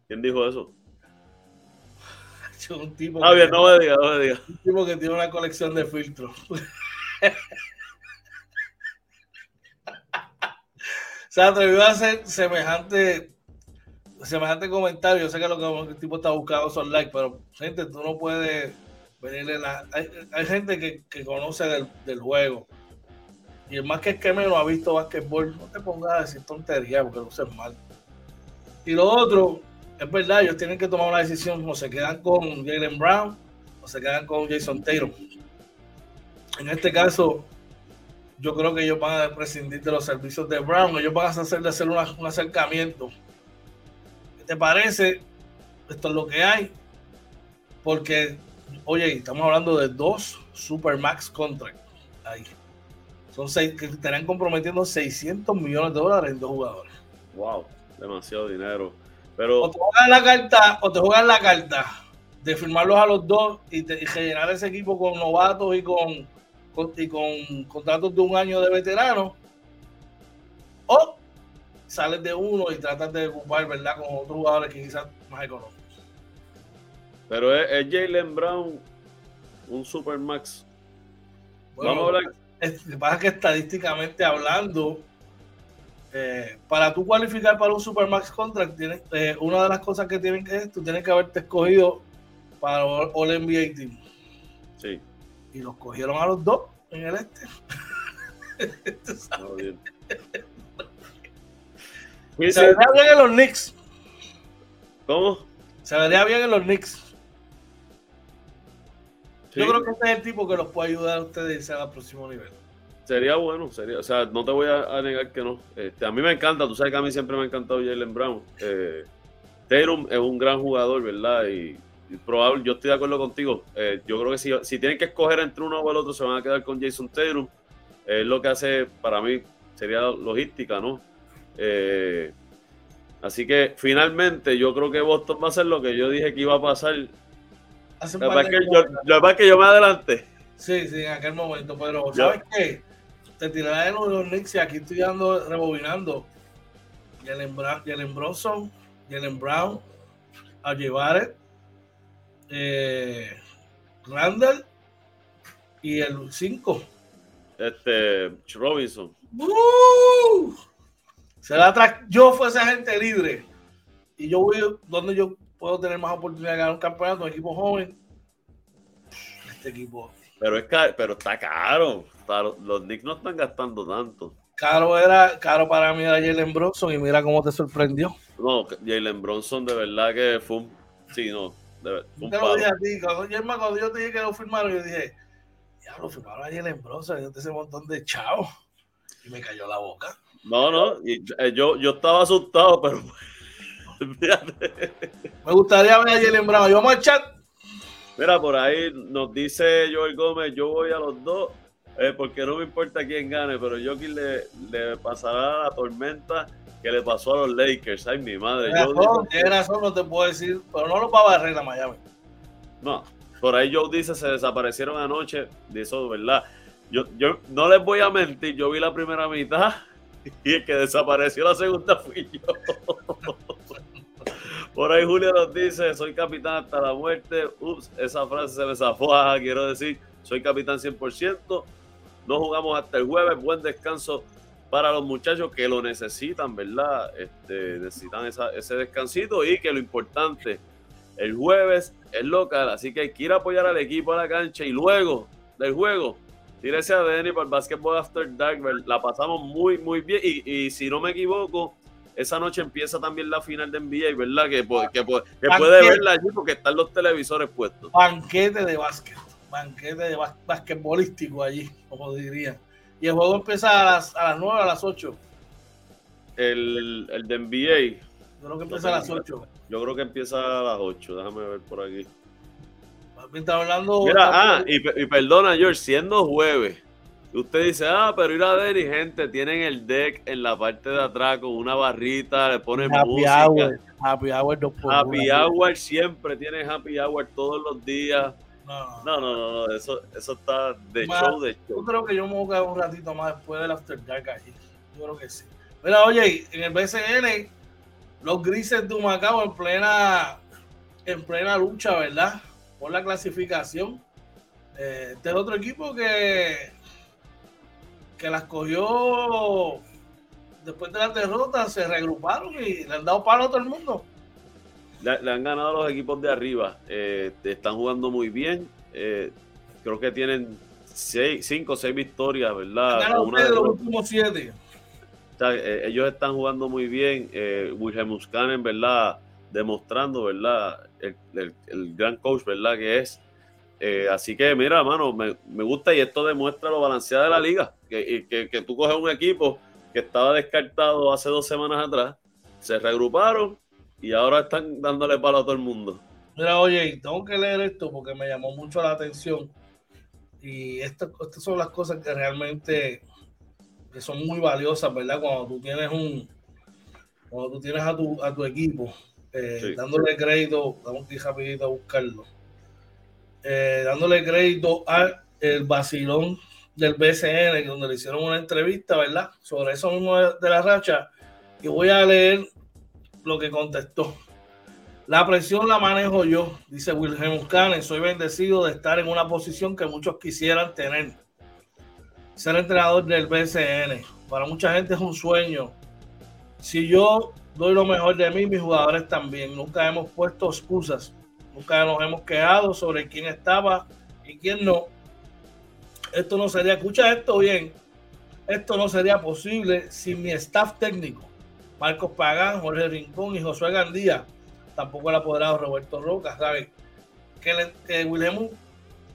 ¿Quién dijo eso? Un tipo. Ah, bien, no me digas, no me digas. Un tipo que tiene una colección de filtros. *laughs* se atrevió a hacer semejante semejante comentario. Yo sé que lo que el tipo está buscando son likes, pero gente, tú no puedes venirle la. Hay, gente que, conoce del, juego. Y el más que es que menos ha visto basquetbol, no te pongas a decir tontería porque no es mal. Y lo otro, es verdad, ellos tienen que tomar una decisión, o se quedan con Jalen Brown o se quedan con Jason Taylor. En este caso, yo creo que ellos van a prescindir de los servicios de Brown, ellos van a hacer de hacer un acercamiento. ¿Qué te parece? Esto es lo que hay. Porque, oye, estamos hablando de dos Supermax contracts ahí. Son seis que estarán comprometiendo 600 millones de dólares en dos jugadores. Wow, demasiado dinero. Pero... O te juegan la carta, o te juegan la carta de firmarlos a los dos y, y generar ese equipo con novatos y con y con contratos de un año de veterano, o sales de uno y tratas de ocupar, ¿verdad?, con otros jugadores que quizás más económicos. Pero es, Jalen Brown un Supermax. Vamos a hablar. Es, lo que pasa es que estadísticamente hablando, eh, para tú cualificar para un Supermax contract, tienes, eh, una de las cosas que tienen que es, tú tienes que haberte escogido para All NBA Team. Sí y los cogieron a los dos en el este. *laughs* se vería bien en los Knicks. ¿Cómo? Se vería bien en los Knicks. Yo creo que este es el tipo que los puede ayudar a ustedes a irse al próximo nivel. Sería bueno, sería, o sea, no te voy a, negar que no. Este, a mí me encanta, tú sabes que a mí siempre me ha encantado Jalen Brown. Eh, Tatum es un gran jugador, ¿verdad? Y probable, yo estoy de acuerdo contigo. Eh, yo creo que si, si, tienen que escoger entre uno o el otro, se van a quedar con Jason Taylor. Es lo que hace, para mí, sería logística, ¿no? Eh, así que finalmente yo creo que Boston va a hacer lo que yo dije que iba a pasar. Lo que pasa es que yo me adelanté. Sí, sí, en aquel momento, pero ¿sabes qué? Te tiraré de los Knicks y aquí estoy dando, rebobinando. Jalen, Brown, Jalen Bronson, Jalen Brown, a eh, Randall y el 5. Este, Robinson. ¡Uh! Se la yo fuese agente libre y yo voy donde yo puedo tener más oportunidad de ganar un campeonato, un equipo joven. Este equipo. Pero es pero está caro. Los Knicks no están gastando tanto. Caro era, caro para mí era Jalen Bronson y mira cómo te sorprendió. No, Jalen Bronson de verdad que fue un, sí, no, te lo dije a ti, cuando, yo, cuando yo te dije que lo firmaron, yo dije, ya lo firmaron ayer en Brosa, yo te ese montón de chao. Y me cayó la boca. No, no, y, eh, yo, yo estaba asustado, pero. *laughs* Me gustaría ver a Jalen Brown. ¿Y vamos al chat? Mira, por ahí nos dice Joel Gómez, yo voy a los dos, eh, porque no me importa quién gane, pero yo le, le pasará la tormenta que le pasó a los Lakers. Ay, mi madre. Tienes razón, no te puedo decir, pero no lo va a barrer a Miami. No, por ahí Joe dice se desaparecieron anoche, de eso, ¿verdad? Yo, yo no les voy a mentir, yo vi la primera mitad *laughs* y el que desapareció la segunda fui yo. *laughs* Por ahí Julio nos dice, soy capitán hasta la muerte. Ups, esa frase se me zafó. quiero decir, soy capitán 100%. No jugamos hasta el jueves. Buen descanso para los muchachos que lo necesitan, ¿verdad? Este, necesitan ese descansito y que lo importante, el jueves es local, así que hay que ir a apoyar al equipo a la cancha y luego del juego, tírese a Denny para el Basketball After Dark, la pasamos muy, muy bien y, si no me equivoco, esa noche empieza también la final de NBA, ¿verdad? Que, que, puede verla allí porque están los televisores puestos. Banquete de básquet, banquete de basquetbolístico allí, como dirían. Y el juego empieza a las, a las 9 a las 8. El, el de NBA. Yo creo que empieza a las 8. Yo creo que empieza a las 8. Déjame ver por aquí. Está hablando. Mira, ah, y, y, perdona, George, siendo jueves. Usted dice, ah, pero ir a ver y gente, tienen el deck en la parte de atrás con una barrita, le ponen happy música. Hour, happy Hour, Happy Hour siempre tiene Happy Hour todos los días. No, no, no, no, eso, eso está de show, de show. Yo creo que yo me voy a quedar un ratito más después del After Dark allí. Yo creo que sí. Mira, oye, en el BCN, los grises de Humacao en plena, en plena lucha, ¿verdad? Por la clasificación. Eh, este es otro equipo que, que las cogió después de la derrota, se reagruparon y le han dado palo a todo el mundo le, han ganado los equipos de arriba. Eh, están jugando muy bien. Eh, creo que tienen seis, cinco o seis victorias, ¿verdad? Una de los últimos siete. Eh, ellos están jugando muy bien. Eh, Wilhelm Muscanen, ¿verdad? Demostrando, ¿verdad? El, gran coach, ¿verdad? Que es. Así que, mira, mano, me, gusta y esto demuestra lo balanceada de la liga. Que, que, que tú coges un equipo que estaba descartado hace dos semanas atrás, se reagruparon y ahora están dándole palo a todo el mundo. Mira, oye, tengo que leer esto porque me llamó mucho la atención. Y estas son las cosas que realmente que son muy valiosas, ¿verdad? Cuando tú tienes un, cuando tú tienes a tu, a tu equipo, eh, dándole crédito, vamos a ir rapidito a buscarlo, eh, dándole crédito al el vacilón del BCN, donde le hicieron una entrevista, ¿verdad? Sobre eso mismo de la racha. Y voy a leer lo que contestó. La presión la manejo yo, dice Wilhelm Cannon. Soy bendecido de estar en una posición que muchos quisieran tener. Ser entrenador del BCN. Para mucha gente es un sueño. Si yo doy lo mejor de mí, mis jugadores también. Nunca hemos puesto excusas. Nunca nos hemos quedado sobre quién estaba y quién no. Esto no sería, escucha esto bien, esto no sería posible sin mi staff técnico Marcos Pagán, Jorge Rincón y Josué Gandía. Tampoco el apoderado Roberto Roca, ¿sabes? Que, que Wilhelm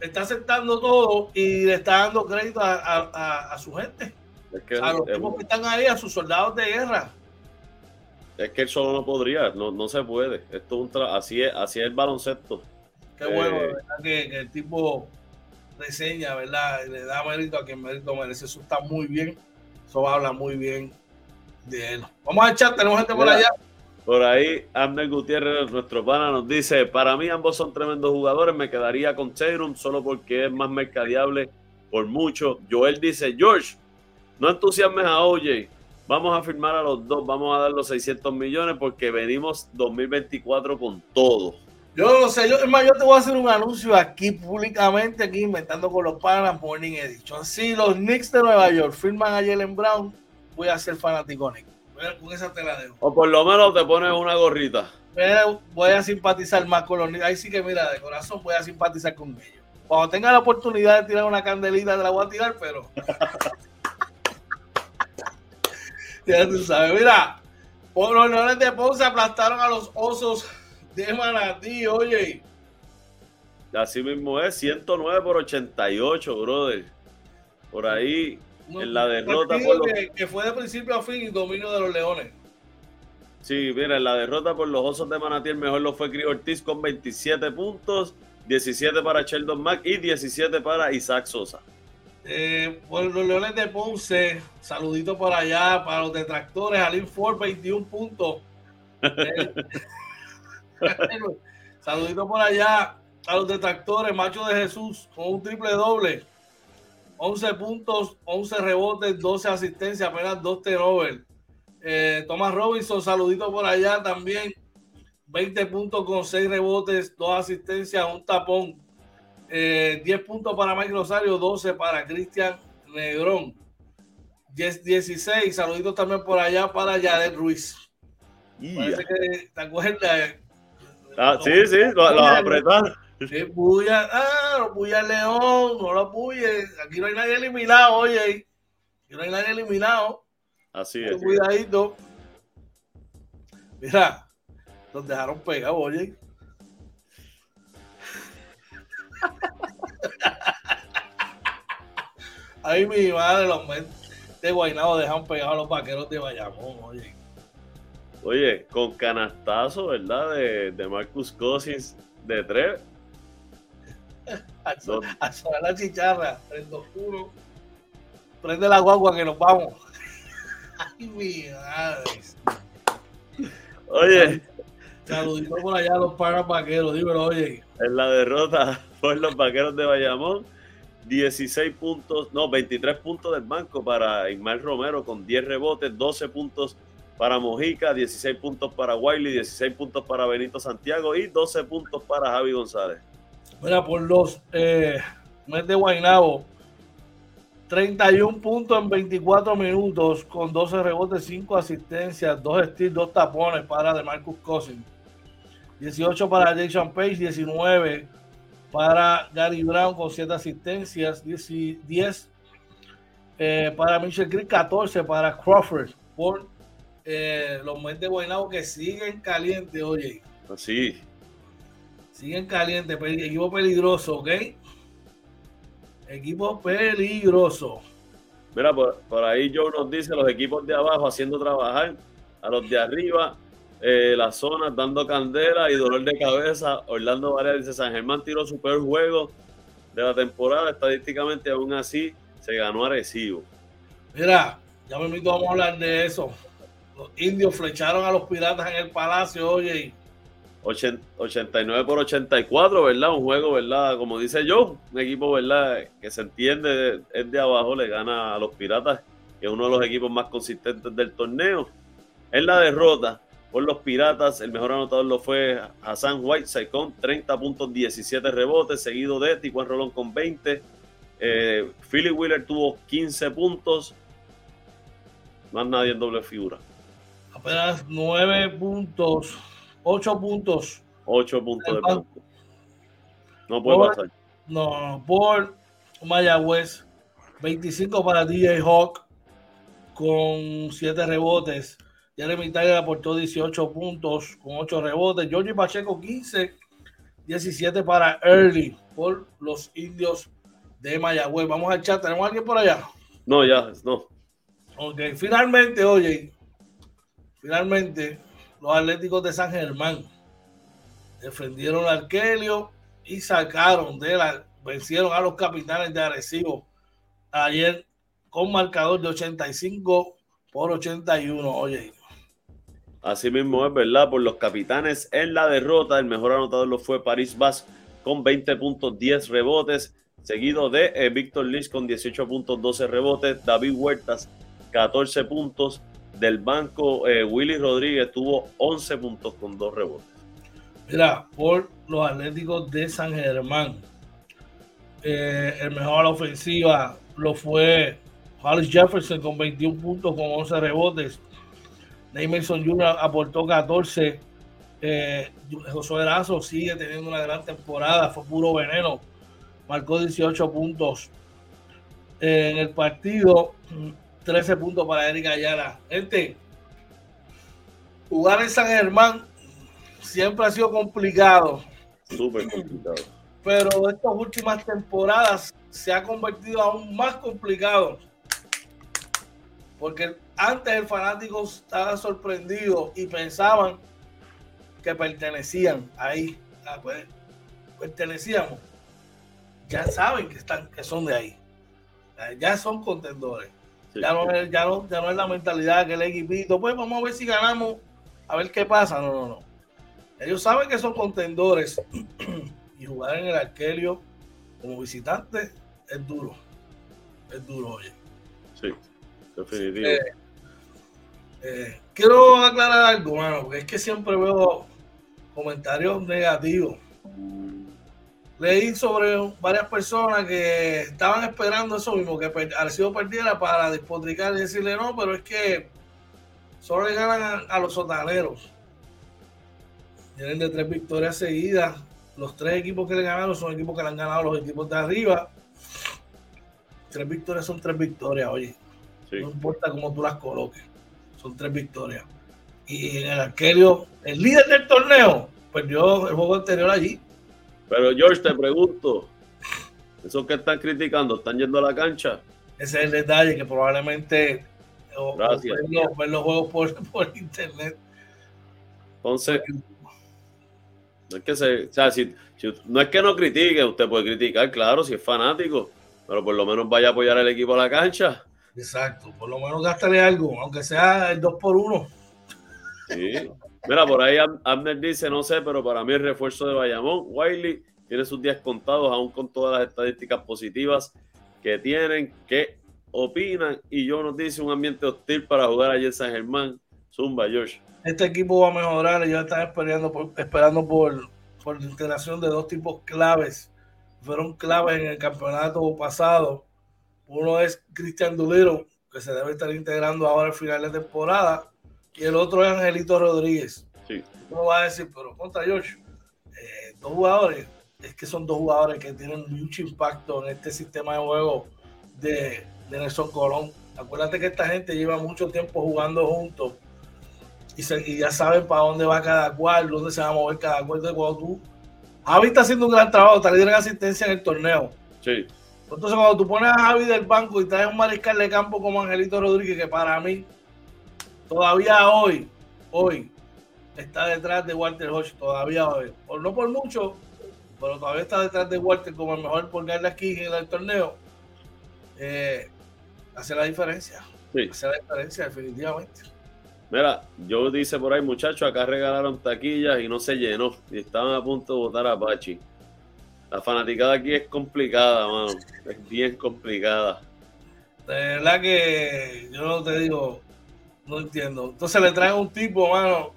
está aceptando todo y le está dando crédito a, su gente. a los tipos que están ahí, a sus soldados de guerra. Es que él solo no podría, no, no se puede. Esto así, es, así es el baloncesto. Qué bueno, eh, ¿verdad? Que, que, el tipo reseña, ¿verdad? Le da mérito a quien mérito merece. Eso está muy bien. Eso habla muy bien Vamos al chat, tenemos gente por allá. Por ahí, Abner Gutiérrez, nuestro pana, nos dice: Para mí, ambos son tremendos jugadores. Me quedaría con Tatum solo porque es más mercadeable por mucho. Joel dice: George, no entusiasmes a OJ. Vamos a firmar a los dos. Vamos a dar los 600 millones porque venimos 2024 con todo. Yo no sé, yo, es más, yo te voy a hacer un anuncio aquí públicamente, aquí inventando con los panas Morning Edition. Si los Knicks de Nueva York firman a Jalen Brown, voy a ser fanático Nick. Con esa te la dejo. O por lo menos te pones una gorrita. Voy a simpatizar más con los niños. Ahí sí que mira, de corazón voy a simpatizar con ellos. Cuando tenga la oportunidad de tirar una candelita, te la voy a tirar, pero. *laughs* ya tú sabes, mira. Por los leones de Ponce aplastaron a los osos de Manatí, oye. Así mismo es, 109 por 88, brother. Por ahí en la derrota que, fue de principio a fin y dominio de los Leones. Sí, mira, la derrota por los Osos de Manatí, el mejor lo fue Cris Ortiz con 27 puntos, 17 para Sheldon Mack y 17 para Isaac Sosa. Eh, por los Leones de Ponce, saludito por allá para los detractores, Alin Ford 21 puntos. *laughs* *laughs* saludito por allá a los detractores, Macho de Jesús con un triple doble. 11 puntos, 11 rebotes, 12 asistencias, apenas 2 turnovers. Eh, Thomas Robinson, saludito por allá también. 20 puntos con 6 rebotes, 2 asistencias, un tapón. 10 eh, puntos para Mike Rosario, 12 para Cristian Negrón. 10, 16, saluditos también por allá para Yadet Ruiz. Parece que te acuerdas. Ah, sí, sí, lo, lo apretaron. Sí, bulla, ah, bulla León, no lo bulle. Aquí no hay nadie eliminado, oye. Aquí no hay nadie eliminado. Así es. Cuidadito. Mira, nos dejaron pegados, oye. Ay, mi madre, los de Guaynabo dejan pegados a los vaqueros de Bayamón, oye. Oye, con canastazo, ¿verdad? De, de Marcus Cousins de tres. *laughs* a, sonar la chicharra, prendo oscuro. Prende la guagua que nos vamos. *laughs* Ay, mi madre. Oye. Saludito por allá a los panas vaqueros, dímelo, oye. En la derrota *laughs* por los vaqueros de Bayamón, 16 puntos, no, 23 puntos del banco para Ismael Romero con 10 rebotes, 12 puntos para Mojica, 16 puntos para Wiley, 16 puntos para Benito Santiago y 12 puntos para Javi González. Mira, por los eh, mes de Guaynabo, 31 puntos en 24 minutos con 12 rebotes, 5 asistencias, 2 steals, 2 tapones para de Marcus Cousins. 18 para Jason Page, 19 para Gary Brown con 7 asistencias, 10, eh, para Mitchell Creek, 14 para Crawford por eh, los meses de Guaynabo que siguen calientes, oye. Sí. Siguen calientes, equipo peligroso, ¿ok? Equipo peligroso. Mira, por, ahí Joe nos dice los equipos de abajo haciendo trabajar a los de arriba, eh, las zonas dando candela y dolor de cabeza. Orlando Varela dice San Germán tiró su peor juego de la temporada. Estadísticamente, aún así, se ganó Arecibo. Mira, ya me invito, vamos a hablar de eso. Los indios flecharon a los piratas en el palacio, oye. 89 por 84, ¿verdad? Un juego, ¿verdad? Como dice yo, un equipo, ¿verdad? Que se entiende, es de abajo, le gana a los Piratas, que es uno de los equipos más consistentes del torneo. En la derrota por los Piratas, el mejor anotador lo fue Hassan White, con 30 puntos, 17 rebotes, seguido de Tijuan Rolón con 20. Eh, Philly Wheeler tuvo 15 puntos. Más nadie en doble figura. Apenas 9 puntos 8 puntos. 8 puntos de banco. No puede pasar. No, por Mayagüez. 25 para DJ Hawk con 7 rebotes. Jeremy Tiger aportó 18 puntos con 8 rebotes. Georgie Pacheco 15. 17 para Early por los indios de Mayagüez. Vamos al chat. ¿Tenemos alguien por allá? No, ya, no. Ok, finalmente, oye, finalmente los Atléticos de San Germán defendieron al Arkelio y sacaron de la, vencieron a los capitanes de Arecibo ayer con marcador de 85 por 81. Oye. Así mismo es verdad, por los capitanes en la derrota, el mejor anotador lo fue París Vaz con 20 puntos, 10 rebotes, seguido de eh, Víctor Lich con 18 puntos, 12 rebotes, David Huertas 14 puntos, del banco, eh, Willy Rodríguez tuvo 11 puntos con dos rebotes. Mira, por los Atléticos de San Germán, eh, el mejor a la ofensiva lo fue Hollis Jefferson con 21 puntos con 11 rebotes. Neymerson Jr. aportó 14. Eh, José Erazo sigue teniendo una gran temporada, fue puro veneno. Marcó 18 puntos. en el partido 13 puntos para Eric Ayala. Gente, jugar en San Germán siempre ha sido complicado. Súper complicado. Pero estas últimas temporadas se ha convertido aún más complicado. Porque antes el fanático estaba sorprendido y pensaban que pertenecían ahí. Ah, pues, pertenecíamos. Ya saben que están, que son de ahí. Ya son contendores. ya, no es, ya, no, ya no es la mentalidad que el equipito, pues vamos a ver si ganamos, a ver qué pasa. No, no, no. Ellos saben que son contendores *clears throat* y jugar en el Arquelio como visitante es duro. Es duro, oye. Sí, definitivo. Eh, eh, quiero aclarar algo, mano, porque es que siempre veo comentarios negativos. Leí sobre varias personas que estaban esperando eso mismo, que Arecibo perdiera para despotricar y decirle no, pero es que solo le ganan a, los sotaneros. Tienen de tres victorias seguidas. Los tres equipos que le ganaron son equipos que le han ganado los equipos de arriba. Tres victorias son tres victorias, oye. No importa cómo tú las coloques. Son tres victorias. Y en el arquerio, el líder del torneo, perdió el juego anterior allí. Pero George, te pregunto, esos que están criticando, ¿están yendo a la cancha? Ese es el detalle, que probablemente Gracias. ver, los, juegos *laughs* por, internet. Entonces, no es que se, o sea, si, no es que no critique, usted puede criticar, claro, si es fanático, pero por lo menos vaya a apoyar al equipo a la cancha. Exacto, por lo menos gástale algo, aunque sea el 2 por 1 Sí. Mira, por ahí Abner dice, no sé, pero para mí el refuerzo de Bayamón, Wiley tiene sus días contados, aún con todas las estadísticas positivas que tienen, que opinan, y yo nos dice un ambiente hostil para jugar allí en San Germán. Zumba, George. Este equipo va a mejorar, ellos están esperando por, esperando por, por la integración de dos tipos claves. Fueron claves en el campeonato pasado. Uno es Cristian Dulero, que se debe estar integrando ahora al final de temporada y el otro es Angelito Rodríguez. Sí. Uno va a decir, pero contra George, eh, dos jugadores, es que son dos jugadores que tienen mucho impacto en este sistema de juego de, de Nelson Colón. Acuérdate que esta gente lleva mucho tiempo jugando juntos y, ya saben para dónde va cada cual, dónde se va a mover cada cual. de cuando tú. Javi está haciendo un gran trabajo, está liderando asistencia en el torneo. Sí. Entonces, cuando tú pones a Javi del banco y traes un mariscal de campo como Angelito Rodríguez, que para mí todavía hoy, hoy, está detrás de Walter Hodge, todavía hoy. Por, no por mucho, pero todavía está detrás de Walter como el mejor por aquí en el torneo. Eh, hace la diferencia. Sí. Hace la diferencia, definitivamente. Mira, yo dice por ahí, muchachos, acá regalaron taquillas y no se llenó. Y estaban a punto de votar a Pachi. La fanaticada aquí es complicada, mano. Es bien complicada. De verdad que yo no te digo, no entiendo. Entonces le traen un tipo, mano.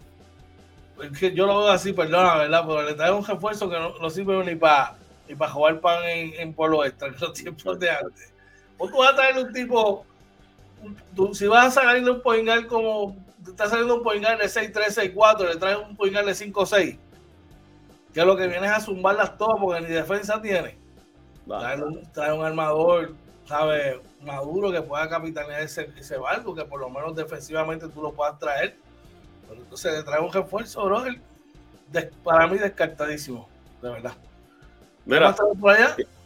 que yo lo veo así, perdona, ¿verdad? Pero le traen un refuerzo que no, sirve ni para ni para jugar pan en, en Pueblo Extra, en los tiempos de antes. O tú vas a traer un tipo, tú, si vas a sacarle un poingal como, te está saliendo un poingal de 6-3, 6-4, le traes un poingal de 5-6, que lo que viene es a zumbarlas todas porque ni defensa tiene. Trae un, trae un armador, ¿sabes? Maduro que pueda capitanear ese, ese, barco, que por lo menos defensivamente tú lo puedas traer. Pero entonces le trae un refuerzo, bro. para mí descartadísimo, de verdad. Mira,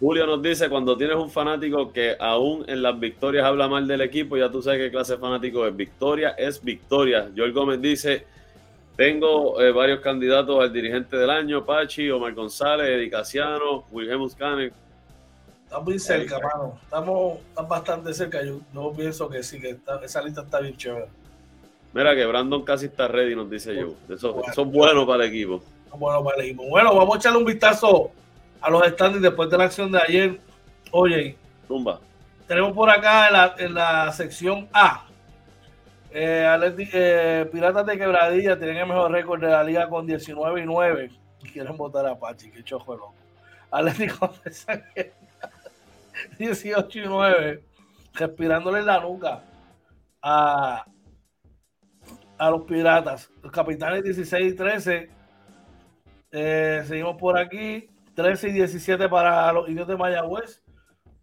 Julio nos dice, cuando tienes un fanático que aún en las victorias habla mal del equipo, ya tú sabes qué clase de fanático es. Victoria es victoria. Joel Gómez dice, tengo eh, varios candidatos al dirigente del año, Pachi, Omar González, Edicaciano, Wilhelm Canek, Estamos muy cerca, mano. Estamos, bastante cerca. Yo, pienso que sí, que esa lista está bien chévere. Mira que Brandon casi está ready, nos dice yo. Eso, bueno. es bueno para el equipo. Bueno para el equipo. Bueno, vamos a echarle un vistazo a los standings después de la acción de ayer. Oye, Tumba. tenemos por acá en la, sección A. Eh, eh, Piratas de Quebradilla tienen el mejor récord de la liga con 19 y 9. Quieren votar a Pachi, que chojo loco. Atlético de San 18 y 9, respirándole en la nuca a, a los piratas. Los capitanes 16 y 13. Eh, seguimos por aquí. 13 y 17 para los indios de Mayagüez.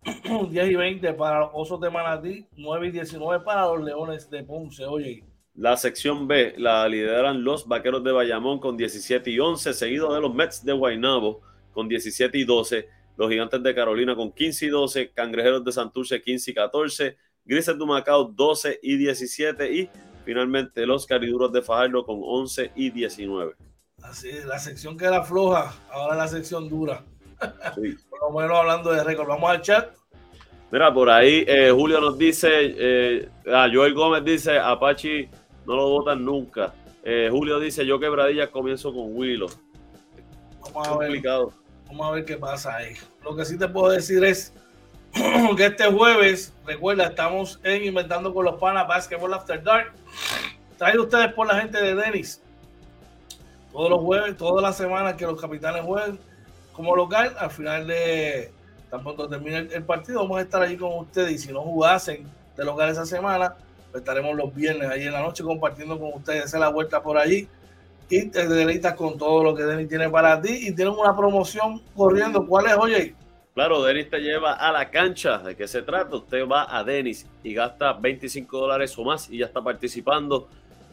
*clears throat* 10 y 20 para los osos de Manatí. 9 y 19 para los leones de Ponce. Oye. La sección B la lideran los vaqueros de Bayamón con 17 y 11, seguido de los Mets de Guaynabo con 17 y 12 los Gigantes de Carolina con 15 y 12, Cangrejeros de Santurce 15 y 14, Grises de Macao 12 y 17 y finalmente los cariduros de Fajardo con 11 y 19. Así es, la sección que era floja, ahora la sección dura. Por lo menos hablando de récord. Vamos al chat. Mira, por ahí eh, Julio nos dice, eh, ah, Joel Gómez dice, Apache no lo votan nunca. Eh, Julio dice, yo quebradilla comienzo con Willow. Vamos a, ver, vamos a ver qué pasa ahí. Lo que sí te puedo decir es *clears throat* que este jueves, recuerda, estamos en Inventando con los Panas Basketball After Dark. Traído ustedes por la gente de Denis. Todos los jueves, todas las semanas que los capitanes jueguen como local, al final de tan pronto termine el, partido, vamos a estar allí con ustedes. Y si no jugasen de local esa semana, pues estaremos los viernes ahí en la noche compartiendo con ustedes. Hacer la vuelta por allí y te deleitas con todo lo que Denis tiene para ti. Y tienen una promoción corriendo. ¿Cuál es, oye? Claro, Denis te lleva a la cancha. ¿De qué se trata? Usted va a Denis y gasta 25 dólares o más y ya está participando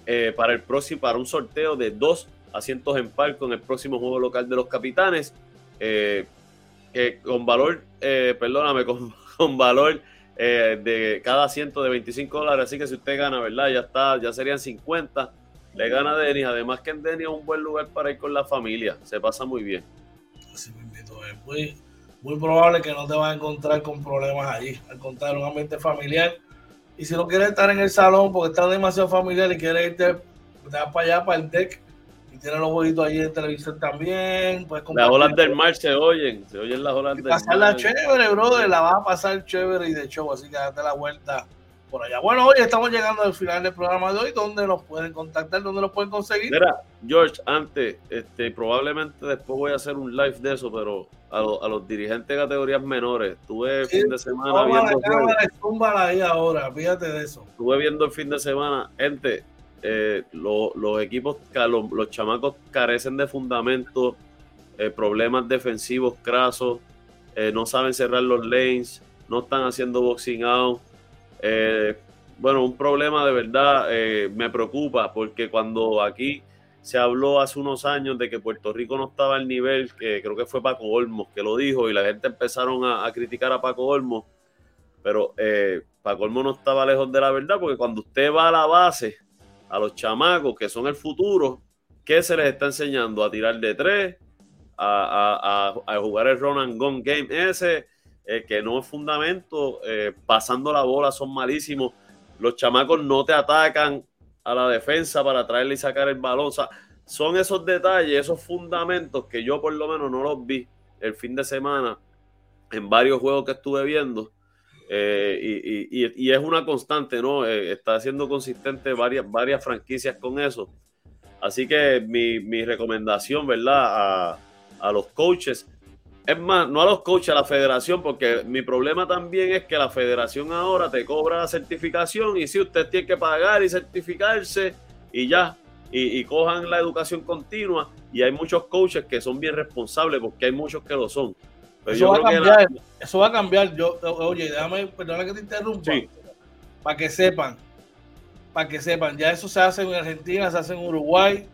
eh, para el próximo, para un sorteo de dos asientos en palco en el próximo juego local de los capitanes. Eh, con valor, eh, perdóname, *laughs* con, valor de cada asiento de 25 dólares. Así que si usted gana, ¿verdad? Ya está, ya serían 50. Le gana a Denis. Además que en Denis es un buen lugar para ir con la familia. Se pasa muy bien. Así muy, muy probable que no te vas a encontrar con problemas allí. Al contrario, un ambiente familiar. Y si no quieres estar en el salón porque está demasiado familiar y quieres irte, te para allá, para el deck tiene los jueguitos ahí en televisión también. las olas del mar se oyen, se oyen las olas del mar. Pasarla chévere, brother, la vas a pasar chévere y de show, así que date la vuelta por allá. Bueno, hoy estamos llegando al final del programa de hoy. ¿Dónde nos pueden contactar? ¿Dónde nos pueden conseguir? Mira, George, antes, este, probablemente después voy a hacer un live de eso, pero a, a los dirigentes de categorías menores, tuve el fin de semana viendo. ahí ahora, fíjate de eso. Estuve viendo el fin de semana, gente eh, los equipos, los, chamacos carecen de fundamentos, eh, problemas defensivos crasos, eh, no saben cerrar los lanes, no están haciendo boxing out. bueno, un problema de verdad me preocupa porque cuando aquí se habló hace unos años de que Puerto Rico no estaba al nivel, que creo que fue Paco Olmos que lo dijo y la gente empezaron a, a criticar a Paco Olmos, pero Paco Olmos no estaba lejos de la verdad porque cuando usted va a la base, a los chamacos que son el futuro, ¿qué se les está enseñando? A tirar de tres, a, jugar el run and gun game ese, eh, que no es fundamento, eh, pasando la bola son malísimos. Los chamacos no te atacan a la defensa para traerle y sacar el balón. O sea, son esos detalles, esos fundamentos que yo por lo menos no los vi el fin de semana en varios juegos que estuve viendo eh, y, es una constante, ¿no? Eh, está siendo consistente varias, varias franquicias con eso. Así que mi, recomendación, ¿verdad? A, los coaches, es más, no a los coaches, a la federación, porque mi problema también es que la federación ahora te cobra la certificación y si usted tiene que pagar y certificarse y ya, y, y, cojan la educación continua. Y hay muchos coaches que son bien responsables porque hay muchos que lo son eso, va a cambiar, eso va a cambiar. Yo, oye, déjame, perdona que te interrumpa. Para que sepan, para que sepan, ya eso se hace en Argentina, se hace en Uruguay,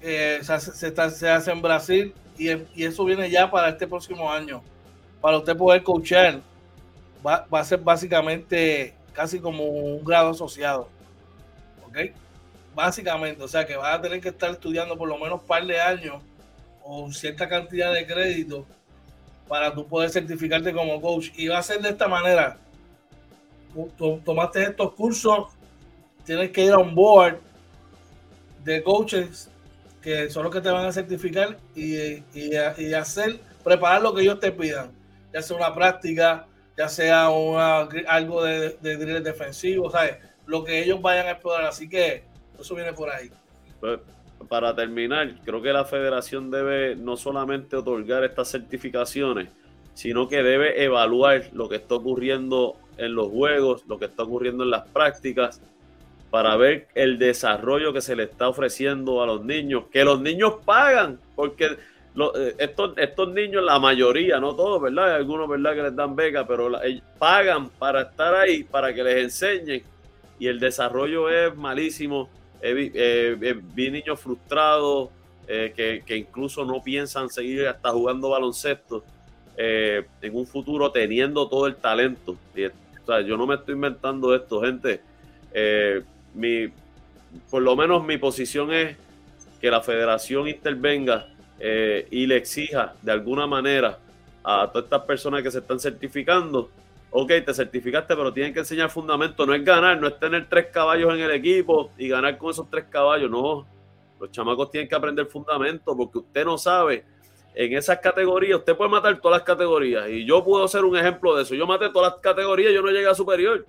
eh, se, hace, se, hace en Brasil y, eso viene ya para este próximo año. Para usted poder coachar, va, va a ser básicamente casi como un grado asociado. ¿Ok? Básicamente, o sea que va a tener que estar estudiando por lo menos un par de años o cierta cantidad de créditos para tú poder certificarte como coach. Y va a ser de esta manera. Tomaste estos cursos, tienes que ir a un board de coaches que son los que te van a certificar y, y, hacer, preparar lo que ellos te pidan, ya sea una práctica, ya sea una, algo de, de defensivo, ¿sabes? Lo que ellos vayan a explorar. Así que eso viene por ahí. Para terminar, creo que la federación debe no solamente otorgar estas certificaciones, sino que debe evaluar lo que está ocurriendo en los juegos, lo que está ocurriendo en las prácticas, para ver el desarrollo que se le está ofreciendo a los niños, que los niños pagan, porque eh, estos, niños, la mayoría, no todos, ¿verdad? Hay algunos, ¿verdad?, que les dan becas, pero pagan para estar ahí, para que les enseñen, y el desarrollo es malísimo vi niños frustrados eh, que, incluso no piensan seguir hasta jugando baloncesto eh, en un futuro teniendo todo el talento. O sea, yo no me estoy inventando esto, gente. Eh, mi, por lo menos mi posición es que la federación intervenga eh, y le exija de alguna manera a todas estas personas que se están certificando, ok, te certificaste, pero tienen que enseñar fundamento, no es ganar, no es tener tres caballos en el equipo y ganar con esos tres caballos, no, los chamacos tienen que aprender fundamento porque usted no sabe, en esas categorías, usted puede matar todas las categorías y yo puedo ser un ejemplo de eso, yo maté todas las categorías, yo no llegué a superior.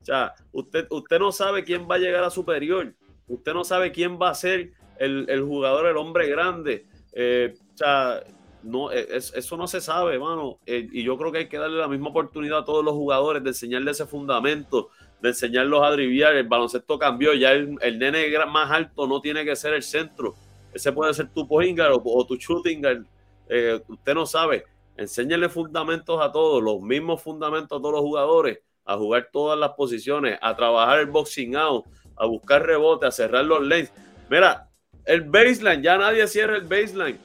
O sea, usted, usted no sabe quién va a llegar a superior, usted no sabe quién va a ser el, jugador, el hombre grande. Eh, o sea, no, e, eso no se sabe, hermano. Eh, y yo creo que hay que darle la misma oportunidad a todos los jugadores de enseñarle ese fundamento, de enseñarlos a driviar. El baloncesto cambió, ya el, el, nene más alto no tiene que ser el centro. Ese puede ser tu point o, tu shooting eh, usted no sabe. Enséñale fundamentos a todos, los mismos fundamentos a todos los jugadores, a jugar todas las posiciones, a trabajar el boxing out, a buscar rebote, a cerrar los lanes. Mira, el baseline, ya nadie cierra el baseline.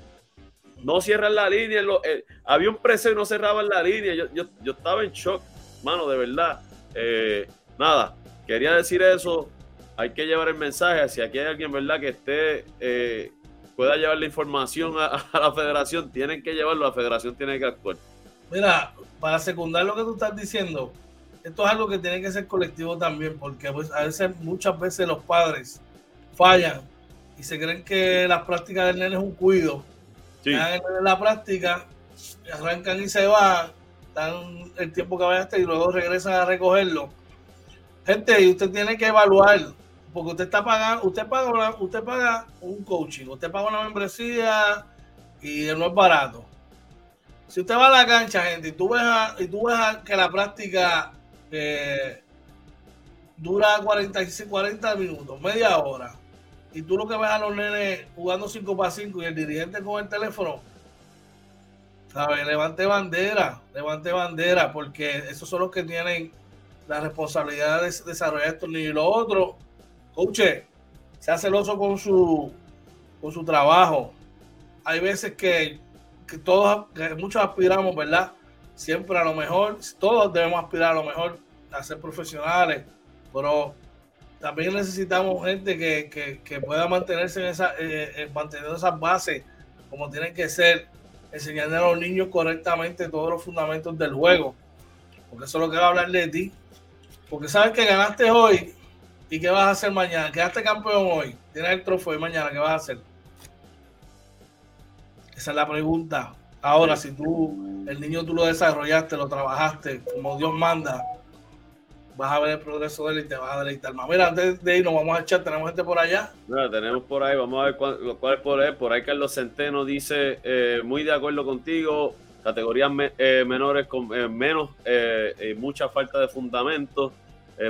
No cierran la línea. Eh, había un precio y no cerraban la línea. Yo, estaba en shock, mano, de verdad. Eh, nada, quería decir eso. Hay que llevar el mensaje. Si aquí hay alguien, ¿verdad?, que esté, eh, pueda llevar la información a, la federación, tienen que llevarlo. La federación tiene que actuar. Mira, para secundar lo que tú estás diciendo, esto es algo que tiene que ser colectivo también, porque a veces, muchas veces los padres fallan y se creen que las prácticas del nene es un cuido. La práctica, arrancan y se van, dan el tiempo que vaya y luego regresan a recogerlo. Gente, y usted tiene que evaluar, porque usted está pagando, usted paga, usted paga un coaching, usted paga una membresía y no es barato. Si usted va a la cancha, gente, y tú ves, y tú ves que la práctica eh, dura 45, 40 minutos, media hora, y tú lo que ves a los nenes jugando 5 para 5 y el dirigente con el teléfono, ¿sabes? Levante bandera, levante bandera, porque esos son los que tienen la responsabilidad de desarrollar estos. Y lo otro, coach, sea celoso con su, con su trabajo. Hay veces que, que todos, que muchos aspiramos, ¿verdad? Siempre a lo mejor, todos debemos aspirar a lo mejor a ser profesionales, pero también necesitamos gente que, pueda mantenerse en esa, eh, eh, mantener esas bases como tienen que ser, enseñarle a los niños correctamente todos los fundamentos del juego, porque eso es lo que va a hablar de ti, porque sabes que ganaste hoy y qué vas a hacer mañana, quedaste campeón hoy, tienes el trofeo y mañana, ¿qué vas a hacer? Esa es la pregunta. Ahora, si tú, el niño tú lo desarrollaste, lo trabajaste como Dios manda, vas a ver el progreso de él y te vas a deleitar más. Mira, antes de irnos, vamos a echar, tenemos gente por allá. Tenemos por ahí, vamos a ver cuál, cuál es por ahí. Por ahí Carlos Centeno dice, eh, muy de acuerdo contigo, categorías eh, menores con eh, menos y mucha falta de fundamentos.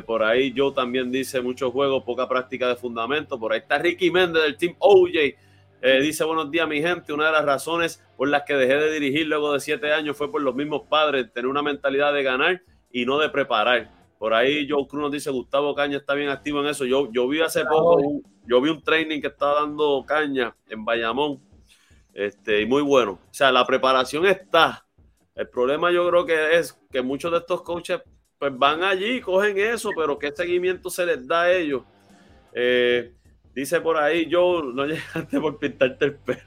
por ahí Joe también dice muchos juegos, poca práctica de fundamentos. Por ahí está Ricky Méndez del Team OJ. dice buenos días mi gente, una de las razones por las que dejé de dirigir luego de siete años fue por los mismos padres, tener una mentalidad de ganar y no de preparar por ahí Joe Cruz nos dice, Gustavo Caña está bien activo en eso. Yo, yo vi hace poco, un, yo vi un training que está dando Caña en Bayamón. Este, y muy bueno. O sea, la preparación está. El problema yo creo que es que muchos de estos coaches pues van allí, cogen eso, pero ¿qué seguimiento se les da a ellos? Eh, dice por ahí, yo no *laughs* llegaste por pintarte el pelo.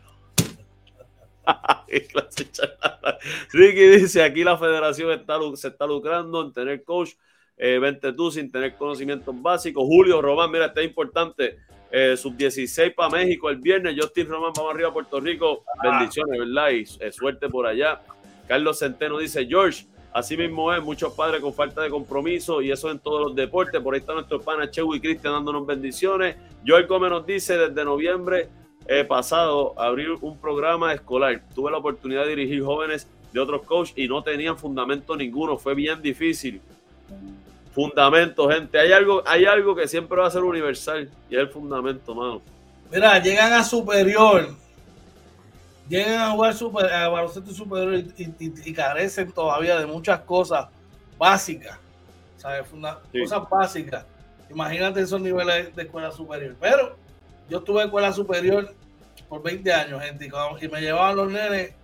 *laughs* Ricky dice, aquí la federación está, se está lucrando en tener coach eh, vente tú sin tener conocimientos básicos. Julio Román, mira, está importante. Eh, sub 16 para México el viernes. Justin Román, vamos arriba a Puerto Rico. Ah. Bendiciones, ¿verdad? Y eh, suerte por allá. Carlos Centeno dice: George, así mismo es, muchos padres con falta de compromiso y eso en todos los deportes. Por ahí está nuestro pana Chewy y Cristian dándonos bendiciones. Joel Gómez nos dice: desde noviembre eh, pasado abrir un programa escolar. Tuve la oportunidad de dirigir jóvenes de otros coaches y no tenían fundamento ninguno. Fue bien difícil. Fundamento, gente. Hay algo, hay algo que siempre va a ser universal y es el fundamento, mano. Mira, llegan a superior, llegan a jugar super, a baloncesto superior y, carecen todavía de muchas cosas básicas, ¿sabes? Cosas básicas. Imagínate esos niveles de escuela superior. Pero yo estuve en escuela superior por 20 años, gente, y, me llevaban los nenes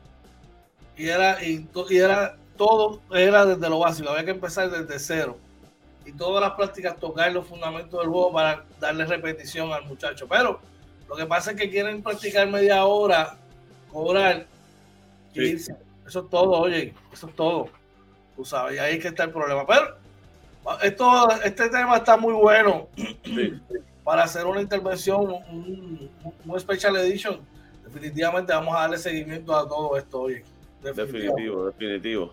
y era, y, y era todo era desde lo básico, había que empezar desde cero. Y todas las prácticas tocar los fundamentos del juego para darle repetición al muchacho. Pero lo que pasa es que quieren practicar media hora, cobrar Eso es todo, oye, eso es todo. Tú sabes, y ahí es que está el problema. Pero esto, este tema está muy bueno para hacer una intervención, un, un, special edition. Definitivamente vamos a darle seguimiento a todo esto, oye. Definitivo, definitivo.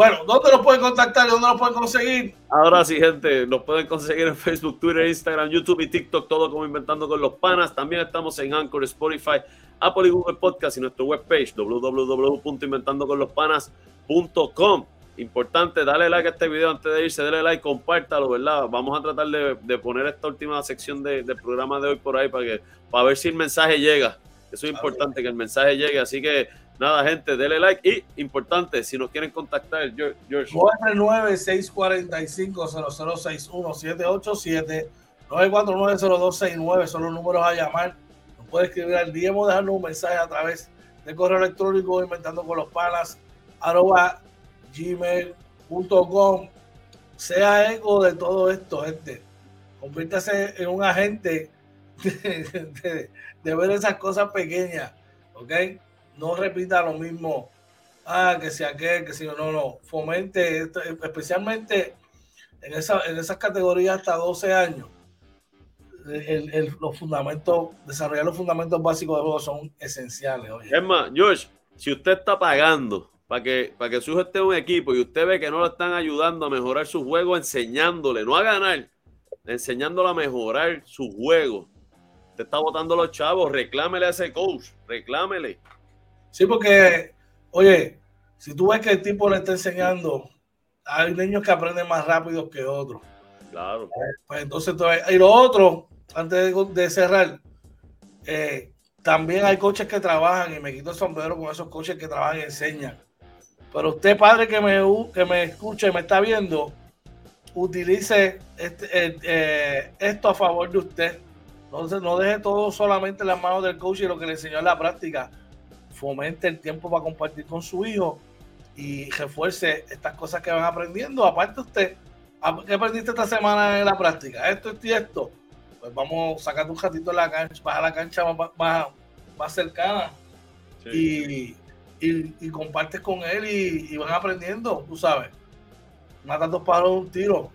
Bueno, ¿dónde nos pueden contactar y dónde nos pueden conseguir? Ahora sí, gente, nos pueden conseguir en Facebook, Twitter, Instagram, YouTube y TikTok, todo como Inventando con los Panas. También estamos en Anchor, Spotify, Apple y Google Podcast y nuestra webpage www.inventandoconlospanas.com. Importante, dale like a este video antes de irse, dale like, compártalo, ¿verdad? Vamos a tratar de, poner esta última sección del programa de hoy por ahí para que para ver si el mensaje llega. Eso es importante, que el mensaje llegue. Así que Nada, gente, dele like. Y importante, si nos quieren contactar, George. 996450061 9490269 son los números a llamar. Nos puede escribir al DM o dejarnos un mensaje a través de correo electrónico inventando con los palas arroba gmail.com. Sea eco de todo esto, gente. Conviértase en un agente de, de ver esas cosas pequeñas, ¿ok? No repita lo mismo, ah, que sea aquel, que si no, no, no, fomente, especialmente en, esa, en esas categorías hasta 12 años, los fundamentos, desarrollar los fundamentos básicos de juego son esenciales. Es más, George, si usted está pagando para que, para que su esté un equipo y usted ve que no lo están ayudando a mejorar su juego, enseñándole, no a ganar, enseñándole a mejorar su juego. Usted está votando los chavos, reclámele a ese coach, reclámele. Sí, porque, oye, si tú ves que el tipo le está enseñando, hay niños que aprenden más rápido que otros. Claro. Eh, pues entonces, y lo otro, antes de, cerrar, eh, también hay coches que trabajan, y me quito el sombrero con esos coches que trabajan y enseñan. Pero usted, padre que me, que me escucha y me está viendo, utilice este, eh, esto a favor de usted. Entonces, no deje todo solamente en las manos del coach y lo que le enseñó en la práctica fomente el tiempo para compartir con su hijo y refuerce estas cosas que van aprendiendo. Aparte usted, ¿qué aprendiste esta semana en la práctica? Esto, esto y esto. Pues vamos sacando un ratito en la cancha, vas a la cancha más, más, cercana y, y, compartes con él y, van aprendiendo, tú sabes. Matas dos pájaros de un tiro.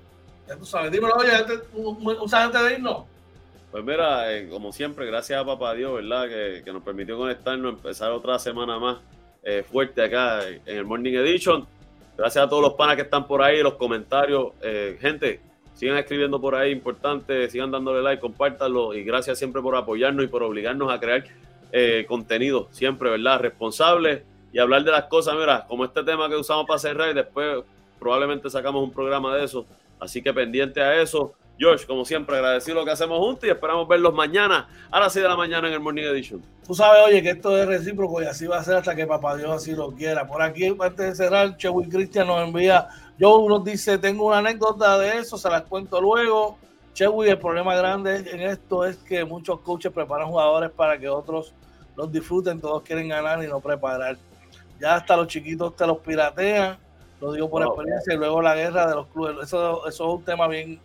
Ya tú sabes. Dímelo, oye, un, antes de irnos. Pues mira, eh, como siempre, gracias a Papá Dios, ¿verdad? Que, nos permitió conectarnos, empezar otra semana más eh, fuerte acá en el Morning Edition. Gracias a todos los panas que están por ahí, los comentarios. Eh, gente, sigan escribiendo por ahí, importante, sigan dándole like, compártanlo y gracias siempre por apoyarnos y por obligarnos a crear contenido, siempre, ¿verdad? Responsable y hablar de las cosas, mira, como este tema que usamos para cerrar y después probablemente sacamos un programa de eso. Así que pendiente a eso. George, como siempre, agradecido lo que hacemos juntos y esperamos verlos mañana a las 6 de la mañana en el Morning Edition. Tú sabes, oye, que esto es recíproco y así va a ser hasta que Papá Dios así lo quiera. Por aquí, antes de cerrar, Chewy Cristian nos envía, Joe nos dice, tengo una anécdota de eso, se las cuento luego. Chewy, el problema grande en esto es que muchos coaches preparan jugadores para que otros los disfruten, todos quieren ganar y no preparar. Ya hasta los chiquitos te los piratean, lo digo por experiencia, y luego la guerra de los clubes. Eso, eso es un tema bien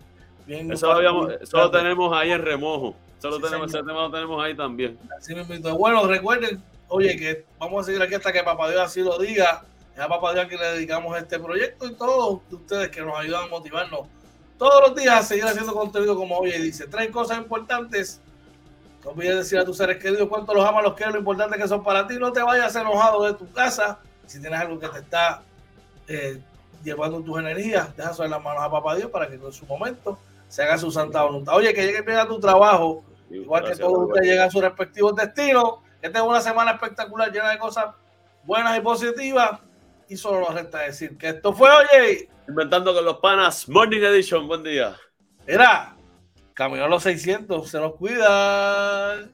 eso, lo, tenemos ahí en remojo. Eso tenemos, ese tema lo tenemos ahí también. Bueno, recuerden, oye, que vamos a seguir aquí hasta que Papá Dios así lo diga. Es a Papá Dios que le dedicamos este proyecto y todos ustedes que nos ayudan a motivarnos todos los días a seguir haciendo contenido como hoy dice. Tres cosas importantes. No olvides decir a tus seres queridos cuánto los amas, los quieres, lo importante que son para ti. No te vayas enojado de tu casa. Si tienes algo que te está eh, llevando tus energías, deja en las manos a Papá Dios para que en su momento se haga su santa voluntad. Oye, que llegue bien a tu trabajo, igual que todos ustedes lleguen a sus respectivos destinos, que tengan una semana espectacular llena de cosas buenas y positivas. Y solo nos resta decir que esto fue, oye. Inventando con los panas, Morning Edition, buen día. Mira, camino a los 600, se nos cuidan.